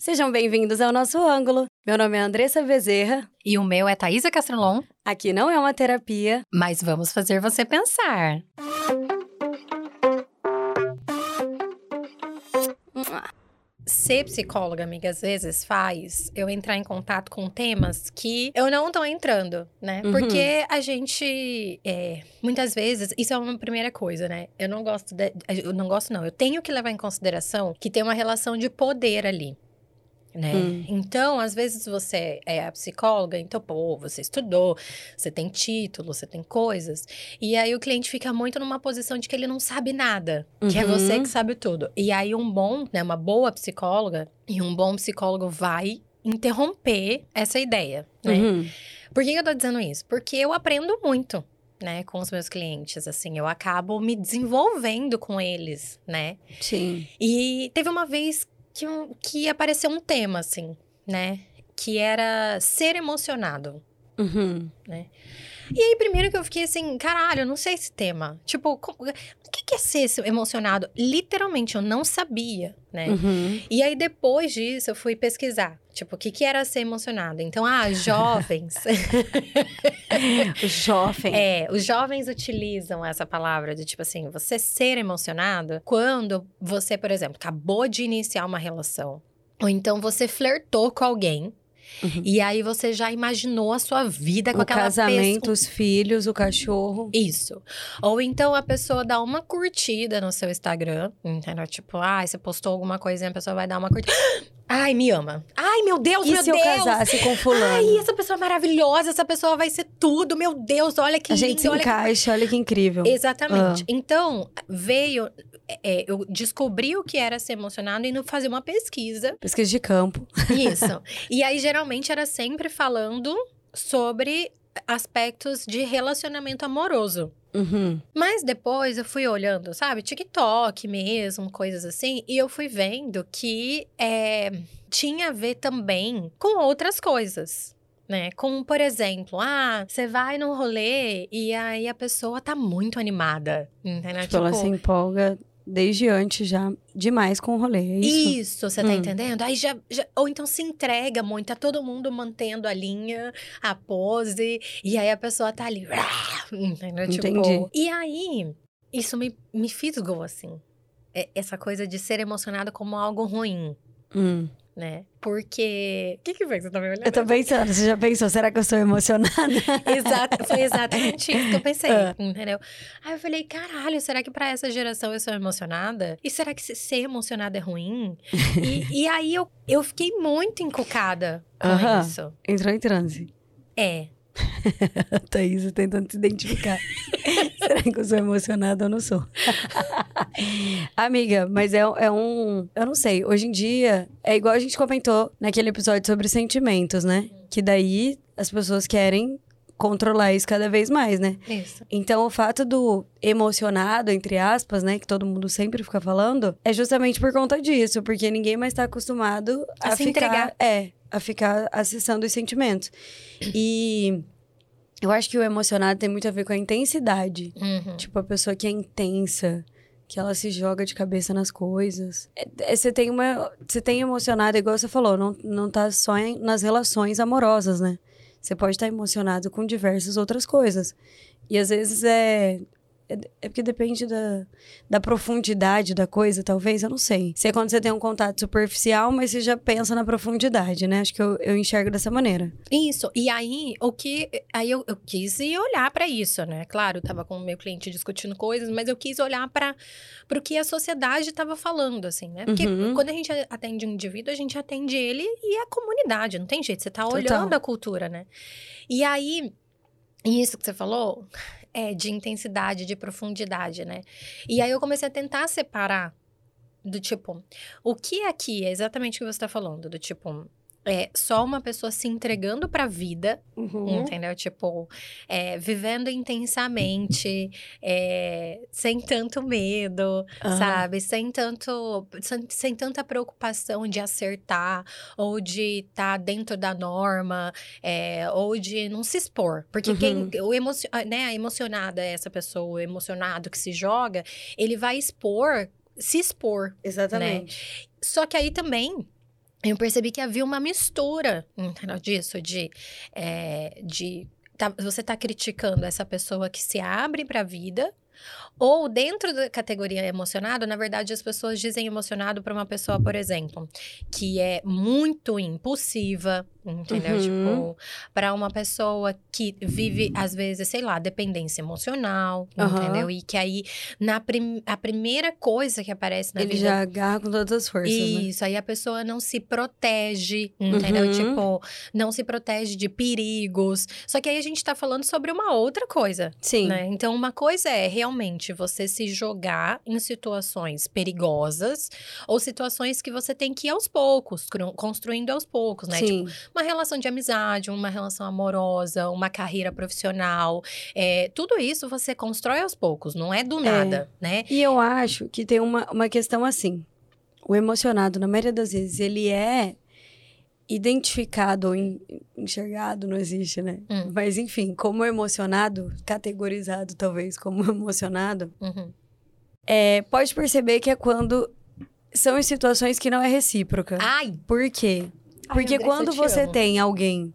Sejam bem-vindos ao nosso ângulo. Meu nome é Andressa Bezerra. E o meu é Thaisa Castrolon. Aqui não é uma terapia, mas vamos fazer você pensar. ser psicóloga, amiga, às vezes faz eu entrar em contato com temas que eu não tô entrando, né? Uhum. Porque a gente, é, muitas vezes, isso é uma primeira coisa, né? Eu não gosto, de, eu não gosto não, eu tenho que levar em consideração que tem uma relação de poder ali né? Hum. Então, às vezes você é a psicóloga, então, pô, você estudou, você tem título, você tem coisas. E aí o cliente fica muito numa posição de que ele não sabe nada, uhum. que é você uhum. que sabe tudo. E aí um bom, né, uma boa psicóloga e um bom psicólogo vai interromper essa ideia, né? Uhum. Por que eu tô dizendo isso? Porque eu aprendo muito. Né, com os meus clientes, assim, eu acabo me desenvolvendo com eles, né? Sim. E teve uma vez que, um, que apareceu um tema, assim, né? Que era ser emocionado. Uhum. Né? E aí, primeiro que eu fiquei assim, caralho, eu não sei esse tema. Tipo, como, o que é ser emocionado? Literalmente, eu não sabia, né? Uhum. E aí, depois disso, eu fui pesquisar. Tipo, o que, que era ser emocionado? Então, ah, jovens. jovens. É, os jovens utilizam essa palavra de tipo assim, você ser emocionado quando você, por exemplo, acabou de iniciar uma relação. Ou então você flertou com alguém Uhum. E aí você já imaginou a sua vida com o aquela casamento, pessoa. os filhos, o cachorro. Isso. Ou então a pessoa dá uma curtida no seu Instagram, entendeu? Tipo, ah, você postou alguma coisinha, a pessoa vai dar uma curtida. Ai, me ama. Ai, meu Deus, e meu se Deus. eu casasse com fulano? Ai, essa pessoa é maravilhosa, essa pessoa vai ser tudo. Meu Deus, olha que A gente se olha encaixa, que... olha que incrível. Exatamente. Ah. Então, veio é, eu descobri o que era ser emocionado e fazer uma pesquisa. Pesquisa de campo. Isso. e aí, geralmente, era sempre falando sobre aspectos de relacionamento amoroso. Uhum. Mas depois eu fui olhando, sabe, TikTok mesmo, coisas assim, e eu fui vendo que é, tinha a ver também com outras coisas né? Como, por exemplo, ah, você vai num rolê e aí a pessoa tá muito animada, entendeu? Tipo, tipo ela se empolga desde antes já demais com o rolê, é isso? Isso, você tá hum. entendendo? Aí já, já, Ou então se entrega muito, tá todo mundo mantendo a linha, a pose, e aí a pessoa tá ali. Entendeu? Tipo, Entendi. Tipo, e aí, isso me, me fisgou, assim. É, essa coisa de ser emocionada como algo ruim. Hum né? Porque. O que, que foi que você tá me olhando? Eu tô pensando, você já pensou, será que eu estou emocionada? Exato, foi exatamente isso que eu pensei, ah. entendeu? Aí eu falei, caralho, será que para essa geração eu sou emocionada? E será que ser emocionada é ruim? e, e aí eu, eu fiquei muito encucada com uh -huh. isso. Entrou em transe. É. Thaís tentando se identificar. Será que eu sou emocionada ou não sou? Amiga, mas é, é um. Eu não sei. Hoje em dia, é igual a gente comentou naquele episódio sobre sentimentos, né? Que daí as pessoas querem controlar isso cada vez mais, né? Isso. Então, o fato do emocionado, entre aspas, né, que todo mundo sempre fica falando, é justamente por conta disso, porque ninguém mais tá acostumado a, a se ficar, entregar. é, a ficar acessando os sentimentos. E eu acho que o emocionado tem muito a ver com a intensidade. Uhum. Tipo, a pessoa que é intensa, que ela se joga de cabeça nas coisas. É, é, você tem uma. Você tem emocionado, igual você falou, não, não tá só em, nas relações amorosas, né? Você pode estar emocionado com diversas outras coisas. E às vezes é é, é porque depende da, da profundidade da coisa, talvez, eu não sei. Se é quando você tem um contato superficial, mas você já pensa na profundidade, né? Acho que eu, eu enxergo dessa maneira. Isso. E aí, o que. Aí eu, eu quis ir olhar para isso, né? Claro, eu tava com o meu cliente discutindo coisas, mas eu quis olhar para o que a sociedade estava falando, assim, né? Porque uhum. quando a gente atende um indivíduo, a gente atende ele e a comunidade, não tem jeito. Você tá olhando a cultura, né? E aí. Isso que você falou, é, de intensidade, de profundidade, né? E aí eu comecei a tentar separar do tipo, o que aqui é exatamente o que você está falando, do tipo, é só uma pessoa se entregando para a vida, uhum. entendeu? Tipo, é, vivendo intensamente, é, sem tanto medo, uhum. sabe? Sem tanto, sem, sem, tanta preocupação de acertar ou de estar tá dentro da norma, é, ou de não se expor, porque uhum. quem o emocio, né, a emocionada é essa pessoa, o emocionado que se joga, ele vai expor, se expor, né? exatamente. Né? Só que aí também eu percebi que havia uma mistura? Disso, de, é, de tá, você tá criticando essa pessoa que se abre para a vida, ou dentro da categoria emocionado, na verdade, as pessoas dizem emocionado para uma pessoa, por exemplo, que é muito impulsiva, entendeu? Uhum. Tipo, para uma pessoa que vive, às vezes, sei lá, dependência emocional, Uhum. entendeu? E que aí, na prim a primeira coisa que aparece na Ele vida já agarra com todas as forças, né? isso, aí a pessoa não se protege, entendeu? Uhum. Tipo, não se protege de perigos. Só que aí a gente tá falando sobre uma outra coisa, Sim. né? Então, uma coisa é realmente você se jogar em situações perigosas ou situações que você tem que ir aos poucos, construindo aos poucos, né? Tipo, Sim. Uma relação de amizade, uma relação amorosa, uma carreira profissional. É, tudo isso você constrói aos poucos, não é do nada, né? E eu acho que tem uma, uma questão assim. O emocionado, na maioria das vezes, ele é identificado ou en- enxergado, não existe, né? Hum. Mas, enfim, como emocionado, categorizado talvez como emocionado, Uhum. é, pode perceber que é quando são em situações que não é recíproca. Ai, Por quê? Ai, Porque Andressa, quando você amo. tem alguém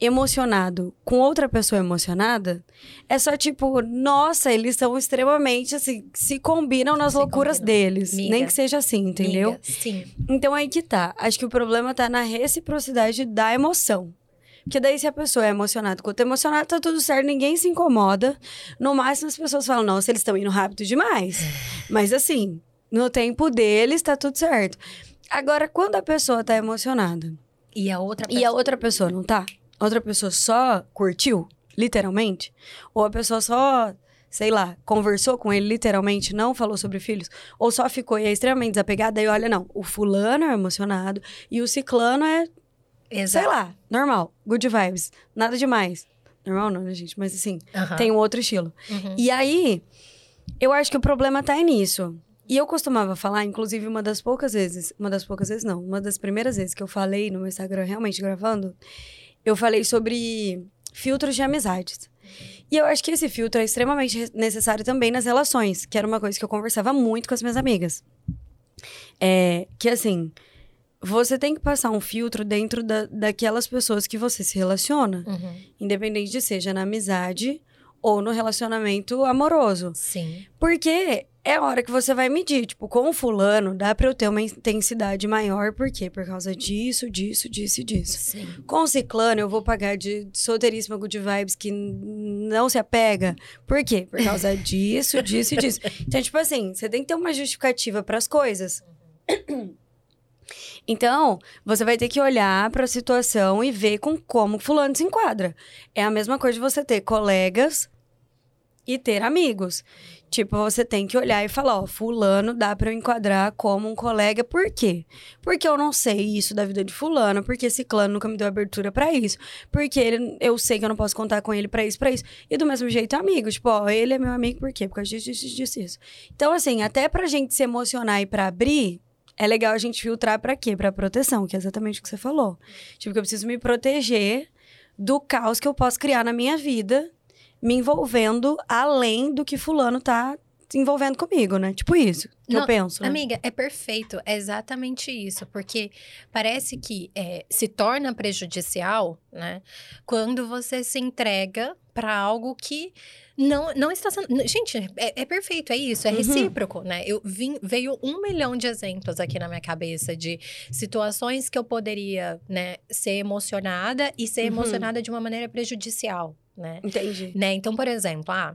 emocionado com outra pessoa emocionada, é só tipo, nossa, eles são extremamente assim, se combinam nas Se loucuras combinam. deles. Miga. Nem que seja assim, entendeu? Amiga, sim. Então aí que tá. Acho que o problema tá na reciprocidade da emoção. Porque daí, se a pessoa é emocionada com outra emocionada, tá tudo certo, ninguém se incomoda. No máximo, as pessoas falam, nossa, eles estão indo rápido demais. Mas assim, no tempo deles, tá tudo certo. Agora, quando a pessoa tá emocionada E a outra e a outra pessoa não tá? A outra pessoa só curtiu, literalmente? Ou a pessoa só, sei lá, conversou com ele literalmente, não falou sobre filhos? Ou só ficou e é extremamente desapegada? Aí olha, não, o fulano é emocionado e o ciclano é, Exato. sei lá, normal, good vibes, nada demais. Normal não, né, gente? Mas assim, tem um outro estilo. Uhum. E aí, eu acho que o problema tá nisso. E eu costumava falar, inclusive, uma das poucas vezes, uma das poucas vezes não, uma das primeiras vezes que eu falei no meu Instagram, realmente gravando, eu falei sobre filtros de amizades. E eu acho que esse filtro é extremamente re- necessário também nas relações, que era uma coisa que eu conversava muito com as minhas amigas. É, que assim, você tem que passar um filtro dentro da, daquelas pessoas que você se relaciona, Uhum. independente de seja na amizade ou no relacionamento amoroso. Sim. Porque é a hora que você vai medir. Tipo, com o fulano, dá pra eu ter uma intensidade maior. Por quê? Por causa disso, disso, disso e disso. Sim. Com o ciclano, eu vou pagar de solteiríssima good vibes que não se apega. Por quê? Por causa disso, disso e disso. Então, tipo assim, você tem que ter uma justificativa pras coisas. Então, você vai ter que olhar pra situação e ver com como o fulano se enquadra. É a mesma coisa de você ter colegas e ter amigos. Tipo, você tem que olhar e falar, ó, fulano dá pra eu enquadrar como um colega, por quê? Porque eu não sei isso da vida de fulano, porque ciclano nunca me deu abertura pra isso, porque ele, eu sei que eu não posso contar com ele pra isso, pra isso. E do mesmo jeito, amigo, tipo, ó, ele é meu amigo por quê? Por causa disso, disso. Então, assim, até pra gente se emocionar e pra abrir, é legal a gente filtrar pra quê? Pra proteção, que é exatamente o que você falou. Tipo, que eu preciso me proteger do caos que eu posso criar na minha vida, me envolvendo além do que fulano tá se envolvendo comigo, né? Tipo isso que eu Não, penso. né? Amiga, é perfeito. É exatamente isso. Porque parece que é, se torna prejudicial, né? Quando você se entrega para algo que não, não está sendo. Gente, é, é perfeito, é isso, é Uhum. recíproco, né? Eu vim, veio um milhão de exemplos aqui na minha cabeça de situações que eu poderia, né, ser emocionada e ser Uhum. emocionada de uma maneira prejudicial, né? Entendi. Né? Então, por exemplo, ah,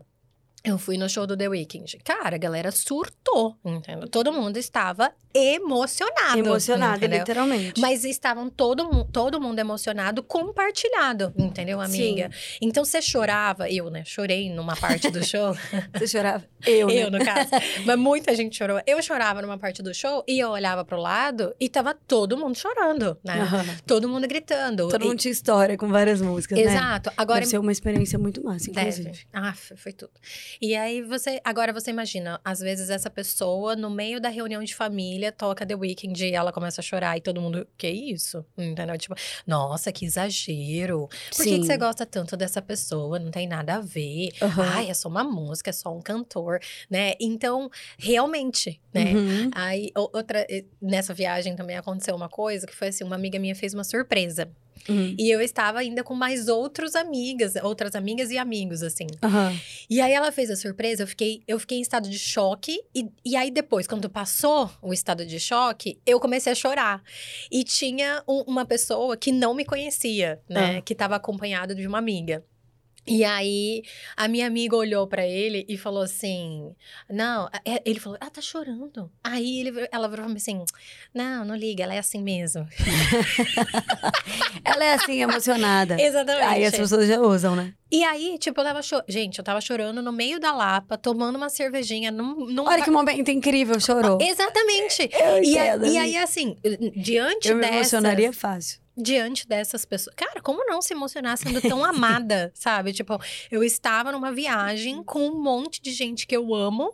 eu fui no show do The Weeknd. Cara, a galera surtou, entendeu? Todo mundo estava emocionado. Emocionada, entendeu? literalmente. Mas estavam todo, todo mundo emocionado, compartilhado, entendeu, amiga? Então você chorava, eu, né? Chorei numa parte do show. Você chorava? Eu, né? eu, no caso. Mas muita gente chorou. Eu chorava numa parte do show e eu olhava pro lado e tava todo mundo chorando, né? Aham. Todo mundo gritando. Todo E- mundo tinha história com várias músicas, né? Exato. Agora Deve ser uma experiência muito massa, Deve. inclusive. Ah, foi foi tudo. E aí você. Agora você imagina, às vezes essa pessoa, no meio da reunião de família, toca The Weeknd e ela começa a chorar e todo mundo. Que isso? Entendeu? Tipo, nossa, que exagero. Por que, que você gosta tanto dessa pessoa? Não tem nada a ver. Uhum. Ai, é só uma música, é só um cantor, né? Então, realmente, né? Uhum. Aí, outra, nessa viagem também aconteceu uma coisa que foi assim: uma amiga minha fez uma surpresa. Uhum. E eu estava ainda com mais outros amigas, outras amigas e amigos, assim. Aham. E aí ela fez a surpresa, eu fiquei, eu fiquei em estado de choque. E, e aí depois, quando passou o estado de choque, eu comecei a chorar. E tinha um- uma pessoa que não me conhecia, né? Ah. Que estava acompanhada de uma amiga. E aí, a minha amiga olhou pra ele e falou assim: Não, é- ele falou, ela tá chorando. Aí ele, ela mim assim: Não, não liga, ela é assim mesmo. Ela é assim, emocionada. Exatamente. Aí as pessoas já usam, né? E aí, tipo, eu tava chorando. Gente, eu tava chorando no meio da Lapa, tomando uma cervejinha num. num Olha que momento incrível, chorou. Exatamente. Eu E, a- e aí, assim, diante Eu me dessas. emocionaria fácil. Diante dessas pessoas. Cara, como não se emocionar sendo tão amada, sabe? Tipo, eu estava numa viagem com um monte de gente que eu amo.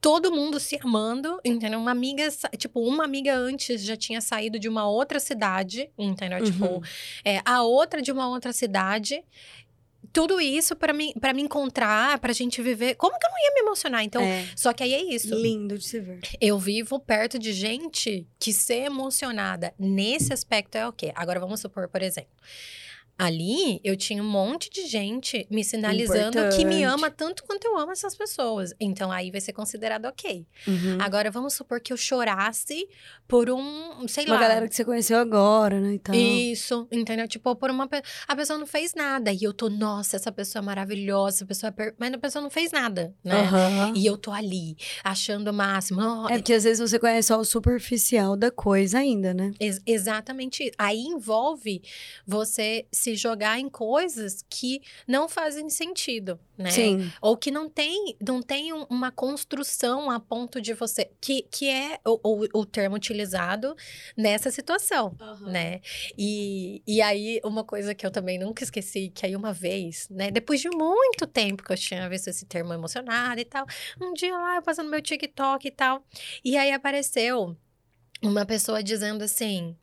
Todo mundo se amando, entendeu? Uma amiga, tipo, uma amiga antes já tinha saído de uma outra cidade, entendeu? Tipo, Uhum. é, a outra de uma outra cidade. Tudo isso pra mim, para me encontrar, pra gente viver. Como que eu não ia me emocionar? Então, é só que aí é isso. lindo de se ver. Eu vivo perto de gente que ser emocionada nesse aspecto é o quê? Agora vamos supor, por exemplo. Ali eu tinha um monte de gente me sinalizando que me Importante. ama tanto quanto eu amo essas pessoas. Então aí vai ser considerado ok. Uhum. Agora vamos supor que eu chorasse por um, sei Uma lá. galera que você conheceu agora, né? Então, Isso, entendeu? Tipo, por uma pe- a pessoa não fez nada e eu tô, nossa, essa pessoa é maravilhosa, essa pessoa é per... mas a pessoa não fez nada, né? Aham. E eu tô ali, achando o máximo. ó, É porque às vezes você conhece só o superficial da coisa ainda, né? Ex- exatamente. Aí envolve você se jogar em coisas que não fazem sentido, né? Sim. Ou que não tem, não tem um- uma construção a ponto de você. Que, que é o, o, o termo utilizado nessa situação, né? E, e aí, uma coisa que eu também nunca esqueci, que aí uma vez, né? Depois de muito tempo que eu tinha visto esse termo emocionado e tal, um dia lá, eu passando meu TikTok e tal, e aí apareceu uma pessoa dizendo assim: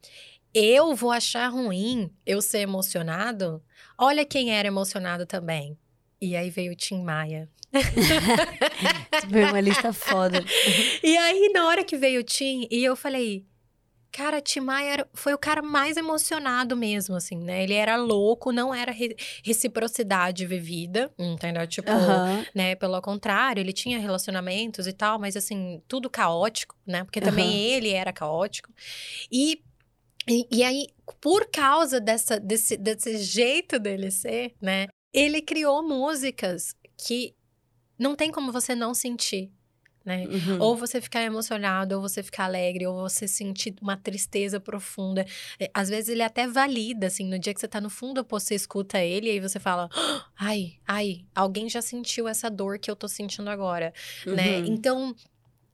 eu vou achar ruim eu ser emocionado. Olha quem era emocionado também. E aí veio o Tim Maia. Uma lista foda. E aí, na hora que veio o Tim, e eu falei. Cara, Tim Maia foi o cara mais emocionado mesmo, assim, né? Ele era louco, não era re- reciprocidade vivida, entendeu? Tipo, né? Pelo contrário, ele tinha relacionamentos e tal, mas assim, tudo caótico, né? Porque também ele era caótico. E, e, e aí, por causa dessa, desse, desse jeito dele ser, né? Ele criou músicas que não tem como você não sentir, né? Uhum. Ou você ficar emocionado, ou você ficar alegre, ou você sentir uma tristeza profunda. É, Às vezes ele até valida, assim, no dia que você tá no fundo, você escuta ele e aí você fala: "Ah, ai, ai, alguém já sentiu essa dor que eu tô sentindo agora, né? Uhum. Então.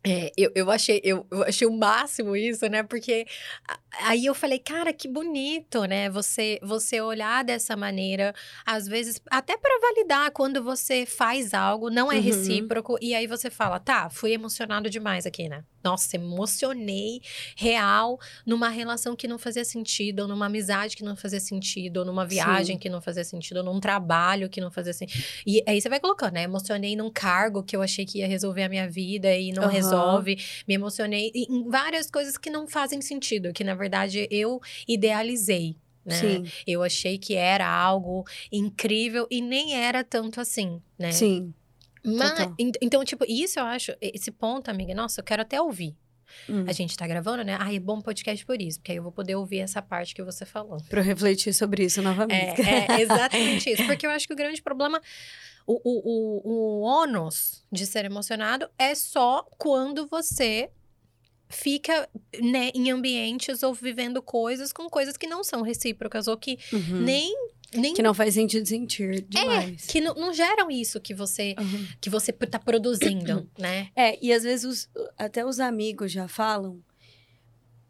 É, eu, eu, achei, eu, eu achei o máximo isso, né? Porque aí eu falei, cara, que bonito, né? Você, você olhar dessa maneira, às vezes, até para validar quando você faz algo, não é Uhum. recíproco, e aí você fala, tá, fui emocionado demais aqui, né? Nossa, emocionei real numa relação que não fazia sentido, ou numa amizade que não fazia sentido, ou numa viagem Sim. que não fazia sentido, ou num trabalho que não fazia sentido. E aí você vai colocando, né? Emocionei num cargo que eu achei que ia resolver a minha vida e não Aham. resolve. Me emocionei em várias coisas que não fazem sentido, que na verdade eu idealizei. Né? Sim, Eu achei que era algo incrível e nem era tanto assim, né? sim. Mas, então, tipo, isso eu acho, esse ponto, amiga, nossa, eu quero até ouvir. Hum. A gente tá gravando, né? Ah, é bom podcast por isso, porque aí eu vou poder ouvir essa parte que você falou. Pra eu refletir sobre isso novamente. É, é exatamente isso. Porque eu acho que o grande problema, o, o, o, o ônus de ser emocionado é só quando você fica né, em ambientes ou vivendo coisas com coisas que não são recíprocas ou que Uhum. nem. Nem Que não faz sentido sentir demais. que não, não geram isso que você Uhum. que você tá produzindo, né? É, e às vezes os- até os amigos já falam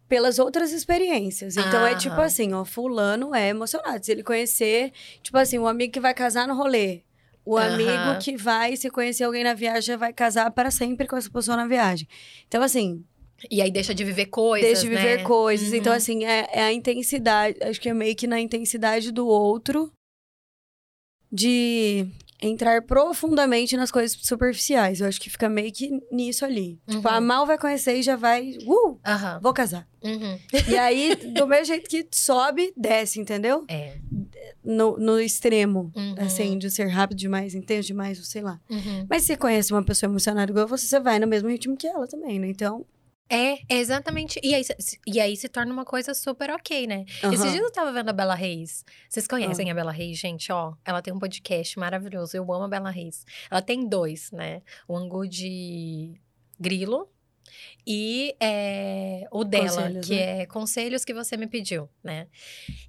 pelas outras experiências. Então é tipo Aham. assim, ó, fulano é emocionado. Se ele conhecer, tipo assim, um amigo que vai casar no rolê. O amigo Aham. que vai, se conhecer alguém na viagem, já vai casar para sempre com essa pessoa na viagem. Então, assim, E aí deixa de viver coisas, deixa de viver né? coisas. Então, Uhum. assim, é, é a intensidade. Acho que é meio que na intensidade do outro de entrar profundamente nas coisas superficiais. Eu acho que fica meio que nisso ali. Tipo, Uhum. a mal vai conhecer e já vai. Uh! Aham. Vou casar. Uhum. E aí, do mesmo jeito que sobe, desce, entendeu? É. No, no extremo. Uhum. Assim, de ser rápido demais, intenso demais, sei lá. Uhum. Mas se você conhece uma pessoa emocionada igual você, você vai no mesmo ritmo que ela também, né? Então. É, exatamente. E aí, se- e aí se torna uma coisa super ok, né? Esses aham. Ah. dias eu tava vendo a Bela Reis. Vocês conhecem a Bela Reis, gente? Ó, ela tem um podcast maravilhoso. Eu amo a Bela Reis. Ela tem dois, né? O Angu de Grilo e é, o dela, Conselhos, que né? é Conselhos que você me pediu, né?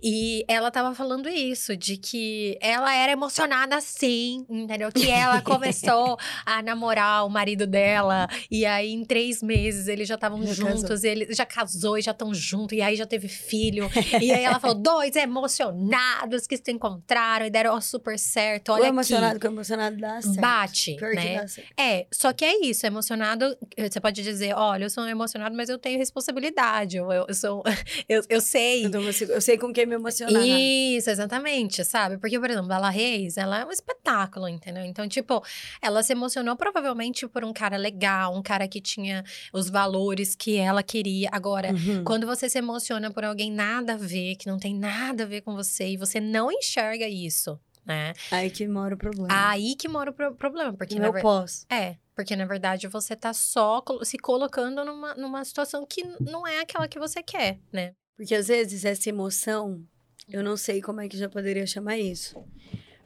E ela tava falando isso, de que ela era emocionada assim, entendeu? Que ela começou a namorar o marido dela, e aí em três meses eles já estavam juntos, e ele já casou e já estão juntos, e aí já teve filho. e aí ela falou: dois emocionados que se encontraram e deram super certo. o Olha emocionado aqui. com o emocionado dá certo. Bate, Pior que né? certo. É, só que é isso, emocionado, você pode dizer, olha, eu sou emocionado, mas eu tenho responsabilidade, eu, eu sou, eu, eu sei. Eu, eu sei com quem me emocionar. Isso, exatamente, sabe? Porque, por exemplo, Bela Reis, ela é um espetáculo, entendeu? Então, tipo, ela se emocionou provavelmente por um cara legal, um cara que tinha os valores que ela queria. Agora, Uhum. quando você se emociona por alguém nada a ver, que não tem nada a ver com você, e você não enxerga isso, né? Aí que mora o problema. Aí que mora o pro- problema, porque no na meu verdade. pós. É, porque na verdade você tá só se colocando numa, numa situação que não é aquela que você quer, né? Porque às vezes essa emoção, eu não sei como é que já poderia chamar isso.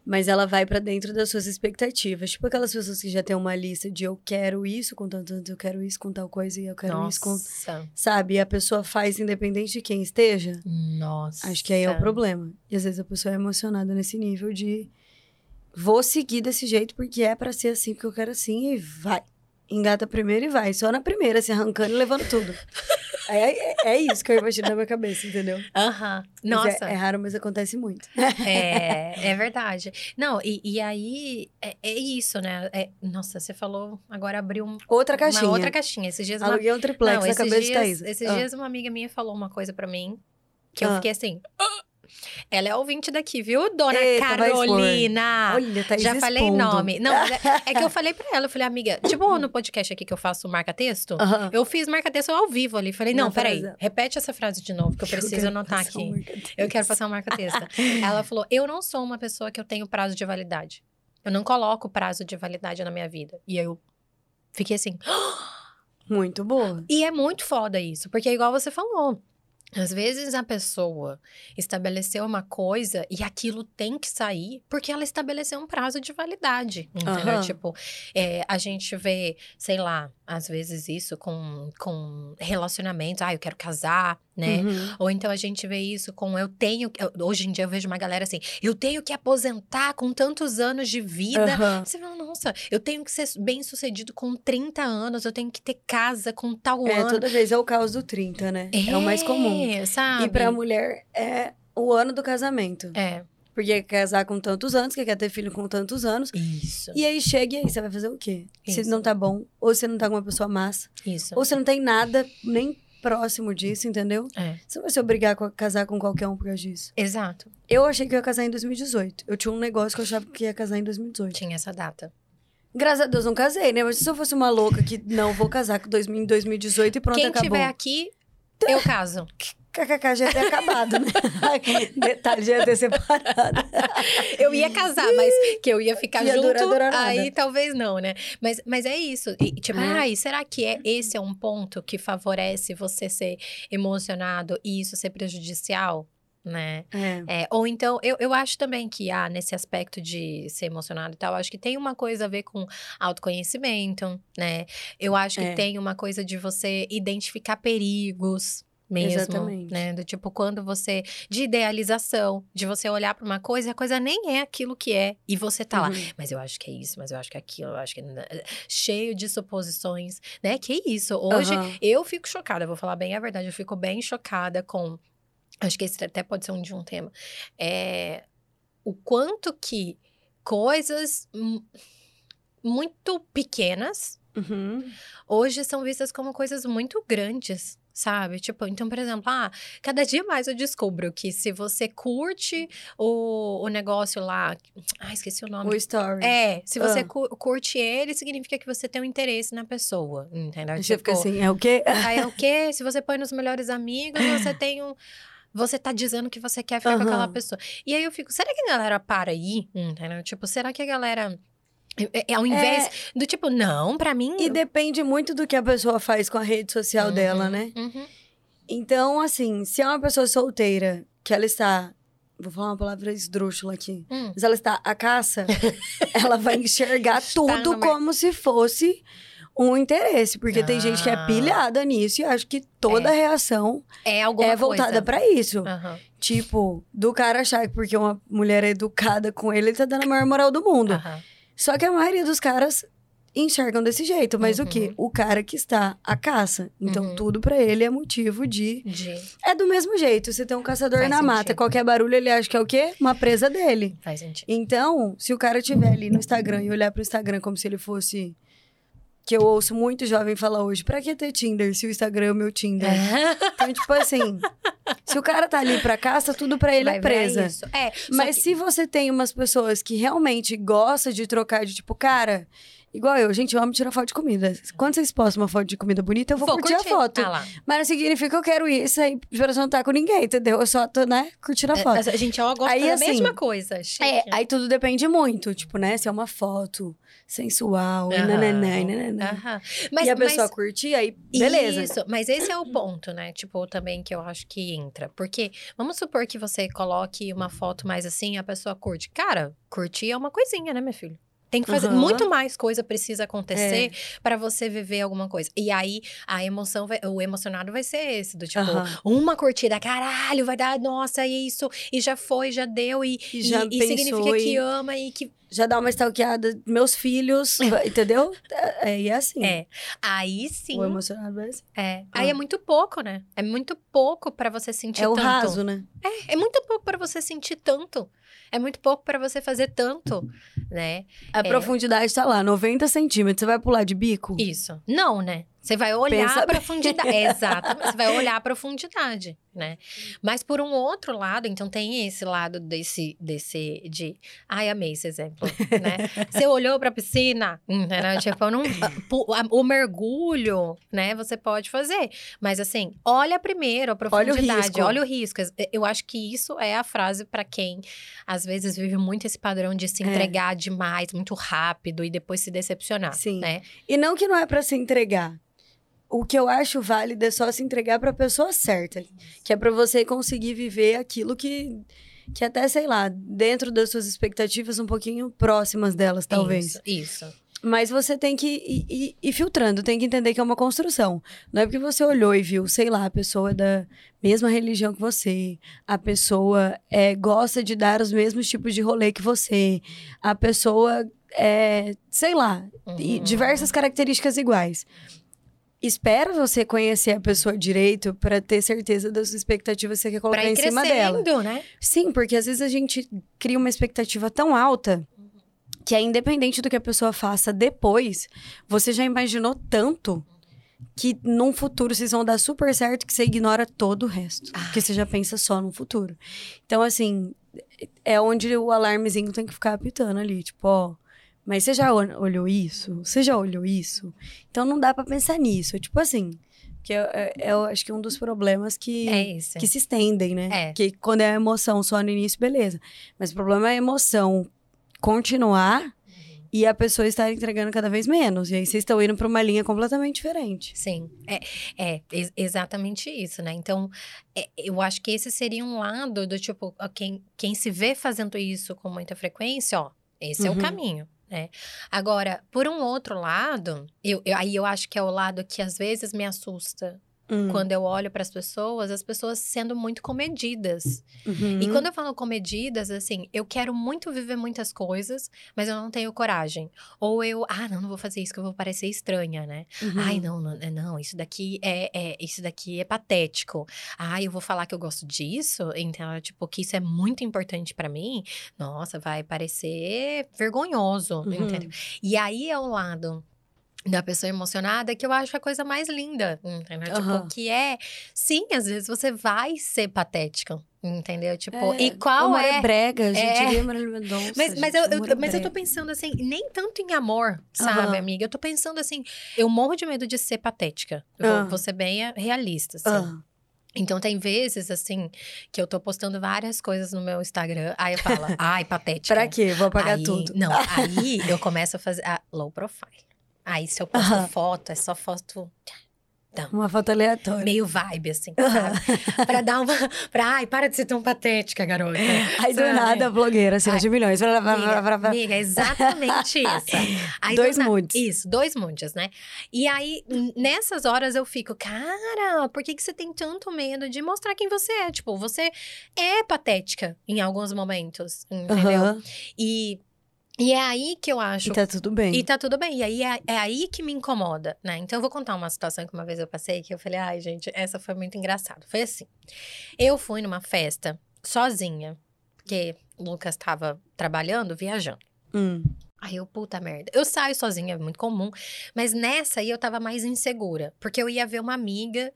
Mas ela vai pra dentro das suas expectativas. Tipo aquelas pessoas que já têm uma lista de eu quero isso com tanto, tanto, eu quero isso com tal coisa e eu quero isso com. Nossa. Sabe? E a pessoa faz independente de quem esteja. Nossa. Acho que aí é o problema. E às vezes a pessoa é emocionada nesse nível de vou seguir desse jeito porque é pra ser assim, porque eu quero assim e vai. Engata primeiro e vai. Só na primeira, se arrancando e levando tudo. é, é, é isso que eu imagino na minha cabeça, entendeu? Aham. Mas Nossa. É, é raro, mas acontece muito. É, é verdade. Não, e, e aí é, é isso, né? É- nossa, você falou, agora abriu um- Outra caixinha. uma outra caixinha. Esses dias uma, Aluguei um triplex não, na cabeça de dias, Thaís. esses Ah. dias uma amiga minha falou uma coisa pra mim que eu Ah. fiquei assim. "Ah!" Ela é ouvinte daqui, viu, dona Eita. Carolina? Olha, Thaís Já falei expondo. nome. Não, é, é que eu falei pra ela, eu falei, amiga, tipo no podcast aqui que eu faço marca-texto, eu fiz marca-texto ao vivo ali. Falei, não, Na peraí, frase. repete essa frase de novo, que eu preciso quero anotar um aqui. marca-texto. Eu quero passar uma marca-texta. Ela falou: Eu não sou uma pessoa que eu tenho prazo de validade. Eu não coloco prazo de validade na minha vida. E aí eu fiquei assim. Muito boa. E é muito foda isso, porque é igual você falou. Às vezes a pessoa estabeleceu uma coisa e aquilo tem que sair porque ela estabeleceu um prazo de validade. Entendeu? Aham. Tipo, é, a gente vê, sei lá, às vezes isso com, com relacionamentos. Ah, eu quero casar, né? Uhum. Ou então a gente vê isso com eu tenho. Hoje em dia eu vejo uma galera assim, eu tenho que aposentar com tantos anos de vida. Aham. Você fala, nossa, eu tenho que ser bem sucedido com 30 anos, eu tenho que ter casa com tal É, ano. toda vez é o caos do 30, né? É, o mais comum. Sabe? E pra mulher é o ano do casamento. É, Porque quer casar com tantos anos, que quer ter filho com tantos anos. isso. E aí chega e aí você vai fazer o quê? Se Isso. não tá bom, ou você não tá com uma pessoa massa, Isso. ou você não tem nada nem próximo disso, entendeu? É. Você não vai se obrigar a casar com qualquer um por causa disso. Exato. Eu achei que eu ia casar em 2018. Eu tinha um negócio que eu achava que ia casar em 2018. Tinha essa data. Graças a Deus não casei, né? Mas se eu fosse uma louca que não vou casar com 2000 em 2018 e pronto, Quem acabou. tiver aqui, eu caso. KKK já ia ter acabado, né? Detalhe, já ia ter separado. Eu ia casar, mas que eu ia ficar Ia junto, durar, durar nada. aí talvez não, né? Mas, mas é isso. E, tipo, É. ai, será que é, esse é um ponto que favorece você ser emocionado e isso ser prejudicial? Né? É. É, ou então, eu, eu acho também que há nesse aspecto de ser emocionado e tal, acho que tem uma coisa a ver com autoconhecimento, né? Eu acho que É. tem uma coisa de você identificar perigos. Mesmo, Exatamente. né? Do tipo, quando você. De idealização, de você olhar pra uma coisa e a coisa nem é aquilo que é. E você tá lá. Uhum. Mas eu acho que é isso, mas eu acho que é aquilo, eu acho que. é Cheio de suposições, né? Que isso. Hoje, Aham. eu fico chocada, vou falar bem a verdade, eu fico bem chocada com. Acho que esse até pode ser um de um tema. É, o quanto que coisas muito pequenas Uhum. hoje são vistas como coisas muito grandes. Sabe? Tipo, então, por exemplo, ah, cada dia mais eu descubro que se você curte o, o negócio lá. Ah, esqueci o nome. O story. É, se você Ah. cu- curte ele, significa que você tem um interesse na pessoa. Entendeu? Você fica Tipo, assim, é o quê? Aí é o quê? Se você põe nos melhores amigos, você tem um. Você tá dizendo que você quer ficar com aquela pessoa. E aí eu fico, será que a galera para aí? Entendeu? Tipo, será que a galera. É- é- Ao invés do tipo, não, pra mim. E depende muito do que a pessoa faz com a rede social Uhum, dela, né? uhum. Então, assim, se é uma pessoa solteira, que ela está. Vou falar uma palavra esdrúxula aqui. Hum. Mas ela está à caça, ela vai enxergar tudo como se fosse um interesse. Porque tem gente que é Ah. pilhada nisso e acho que toda reação É é voltada pra isso. Aham, Tipo, do cara achar que porque uma mulher é educada com ele, ele tá dando a maior moral do mundo. aham. Só que a maioria dos caras enxergam desse jeito. Mas o quê? Uhum. O cara que está à caça. Então, Uhum. tudo pra ele é motivo de. De... É do mesmo jeito. Você tem um caçador Faz na mata, sentido. qualquer barulho ele acha que é o quê? Uma presa dele. Faz sentido. Então, se o cara tiver ali no Instagram e olhar pro Instagram como se ele fosse. Que eu ouço muito jovem falar hoje, pra que ter Tinder se o Instagram é o meu Tinder? Então, tipo assim, se o cara tá ali pra caça, tudo pra ele Vai é presa. isso. É, Mas que- se você tem umas pessoas que realmente gostam de trocar de tipo, cara, igual eu, gente, eu amo tirar foto de comida. Quando vocês postam uma foto de comida bonita, eu vou, curtir, a foto. Ah. Mas não significa que eu quero isso aí pra não estar com ninguém, entendeu? Eu só tô, né, curtindo a É, foto. A gente ó, gosta Aí, da assim, mesma coisa. chique. É, aí tudo depende muito, tipo, né? Se é uma foto sensual, Aham. nananã, nananã. Aham. Mas, e a pessoa mas- curtir, aí beleza. Isso, mas esse é o ponto, né? Tipo, também que eu acho que entra. Porque vamos supor que você coloque uma foto mais assim e a pessoa curte. Cara, curtir é uma coisinha, né, meu filho? Tem que fazer. É. muito mais coisa precisa acontecer pra você viver alguma coisa. E aí a emoção, vai, o emocionado vai ser esse, do tipo, Aham. uma curtida, caralho, vai dar, nossa, é isso, e já foi, já deu, e, E já e, e significa que e- ama e que. Já dá uma stalkeada, meus filhos, entendeu? É, e é assim. É. Aí sim. O emocionado é assim. É. Ah. Aí é muito pouco, né? É muito pouco pra você sentir É o tanto. raso, né? É, é muito pouco pra você sentir tanto. É muito pouco pra você fazer tanto, né? A É. profundidade tá lá, 90 centímetros. Você vai pular de bico? Isso. Não, né? Você vai olhar Pensa a profundidade. Exatamente. Você vai olhar a profundidade, né? Mas por um outro lado, então tem esse lado desse, desse de. Ai, amei esse exemplo, né? Você olhou pra piscina, entendeu? Tipo, não, a- o mergulho, né? Você pode fazer. Mas assim, olha primeiro a Olha o profundidade, risco. olha o risco. Eu acho que isso é a frase pra quem às vezes vive muito esse padrão de se É. entregar demais, muito rápido e depois se decepcionar, Sim. né? E não que não é pra se entregar. O que eu acho válido é só se entregar pra pessoa certa. Que é pra você conseguir viver aquilo que, que até, sei lá, dentro das suas expectativas, um pouquinho próximas delas, talvez. Isso, isso. Mas você tem que ir, ir- ir filtrando, tem que entender que é uma construção. Não é porque você olhou e viu, sei lá, a pessoa é da mesma religião que você, a pessoa é, gosta de dar os mesmos tipos de rolê que você, a pessoa é, sei lá, Uhum. diversas características iguais. Espera você conhecer a pessoa direito pra ter certeza das expectativas que você quer colocar em cima dela. né? Sim, porque às vezes a gente cria uma expectativa tão alta que é independente do que a pessoa faça depois, você já imaginou tanto que num futuro vocês vão dar super certo que você ignora todo o resto. Ah. Porque você já pensa só no futuro. Então, assim, é onde o alarmezinho tem que ficar apitando ali. Tipo, ó, mas você já ol- olhou isso? Você já olhou isso? Então não dá pra pensar nisso. Tipo assim, que é, é- é, eu acho que um dos problemas que É que se estendem, né? É. Que quando é a emoção só no início, beleza. Mas o problema é a emoção continuar Uhum. e a pessoa estar entregando cada vez menos. E aí vocês estão indo pra uma linha completamente diferente. Sim, é, é ex- exatamente isso, né? Então, é, eu acho que esse seria um lado do tipo, quem, quem se vê fazendo isso com muita frequência, ó, esse é o Uhum. caminho, né? Agora, por um outro lado, eu, eu- aí eu acho que é o lado que às vezes me assusta Hum. quando eu olho para as pessoas, as pessoas sendo muito comedidas. Uhum. E quando eu falo comedidas, assim, eu quero muito viver muitas coisas, mas eu não tenho coragem. Ou eu, ah, não, não vou fazer isso que eu vou parecer estranha, né? Uhum. Ai, não, não, não, isso daqui é, é, isso daqui é patético. Ai, eu vou falar que eu gosto disso, então, tipo, que isso é muito importante pra mim. Nossa, vai parecer vergonhoso, Uhum. entendeu? E aí é o lado da pessoa emocionada que eu acho a coisa mais linda, entendeu? Aham. Tipo, que é, sim, às vezes você vai ser patética, entendeu? Tipo, É, e qual Amor é... brega, a gente É. diria Marília Mendonça. Mas, mas, gente, eu, eu- é mas eu tô pensando assim, nem tanto em amor, sabe, Aham. amiga? Eu tô pensando assim, eu morro de medo de ser patética. Eu Ah. vou, vou ser bem eh, realista, assim. Ah, Então, tem vezes, assim, que eu tô postando várias coisas no meu Instagram. Aí eu falo, ai, patética. pra quê? Vou apagar Aí- tudo. Não, aí eu começo a fazer a low profile. Aí, se eu posto foto, é só foto Uma foto aleatória. meio vibe, assim, sabe? pra dar uma... Pra, ai, para de ser tão patética, garota. Aí do nada, blogueira, assim, Ai, de milhões. Amiga, amiga, exatamente isso. Aí, Dois do na- moods. Isso, dois moods, né? E aí, nessas horas eu fico, cara, por que, que você tem tanto medo de mostrar quem você é? Tipo, você é patética em alguns momentos, entendeu? Aham. E, e é aí que eu acho E tá tudo bem. e tá tudo bem. E aí é, é aí que me incomoda, né? Então eu vou contar uma situação que uma vez eu passei que eu falei, ai, gente, essa foi muito engraçada. Foi assim. Eu fui numa festa sozinha, porque o Lucas tava trabalhando, viajando. Hum. Aí eu, puta merda. Eu saio sozinha, é muito comum. Mas nessa aí eu tava mais insegura. Porque eu ia ver uma amiga,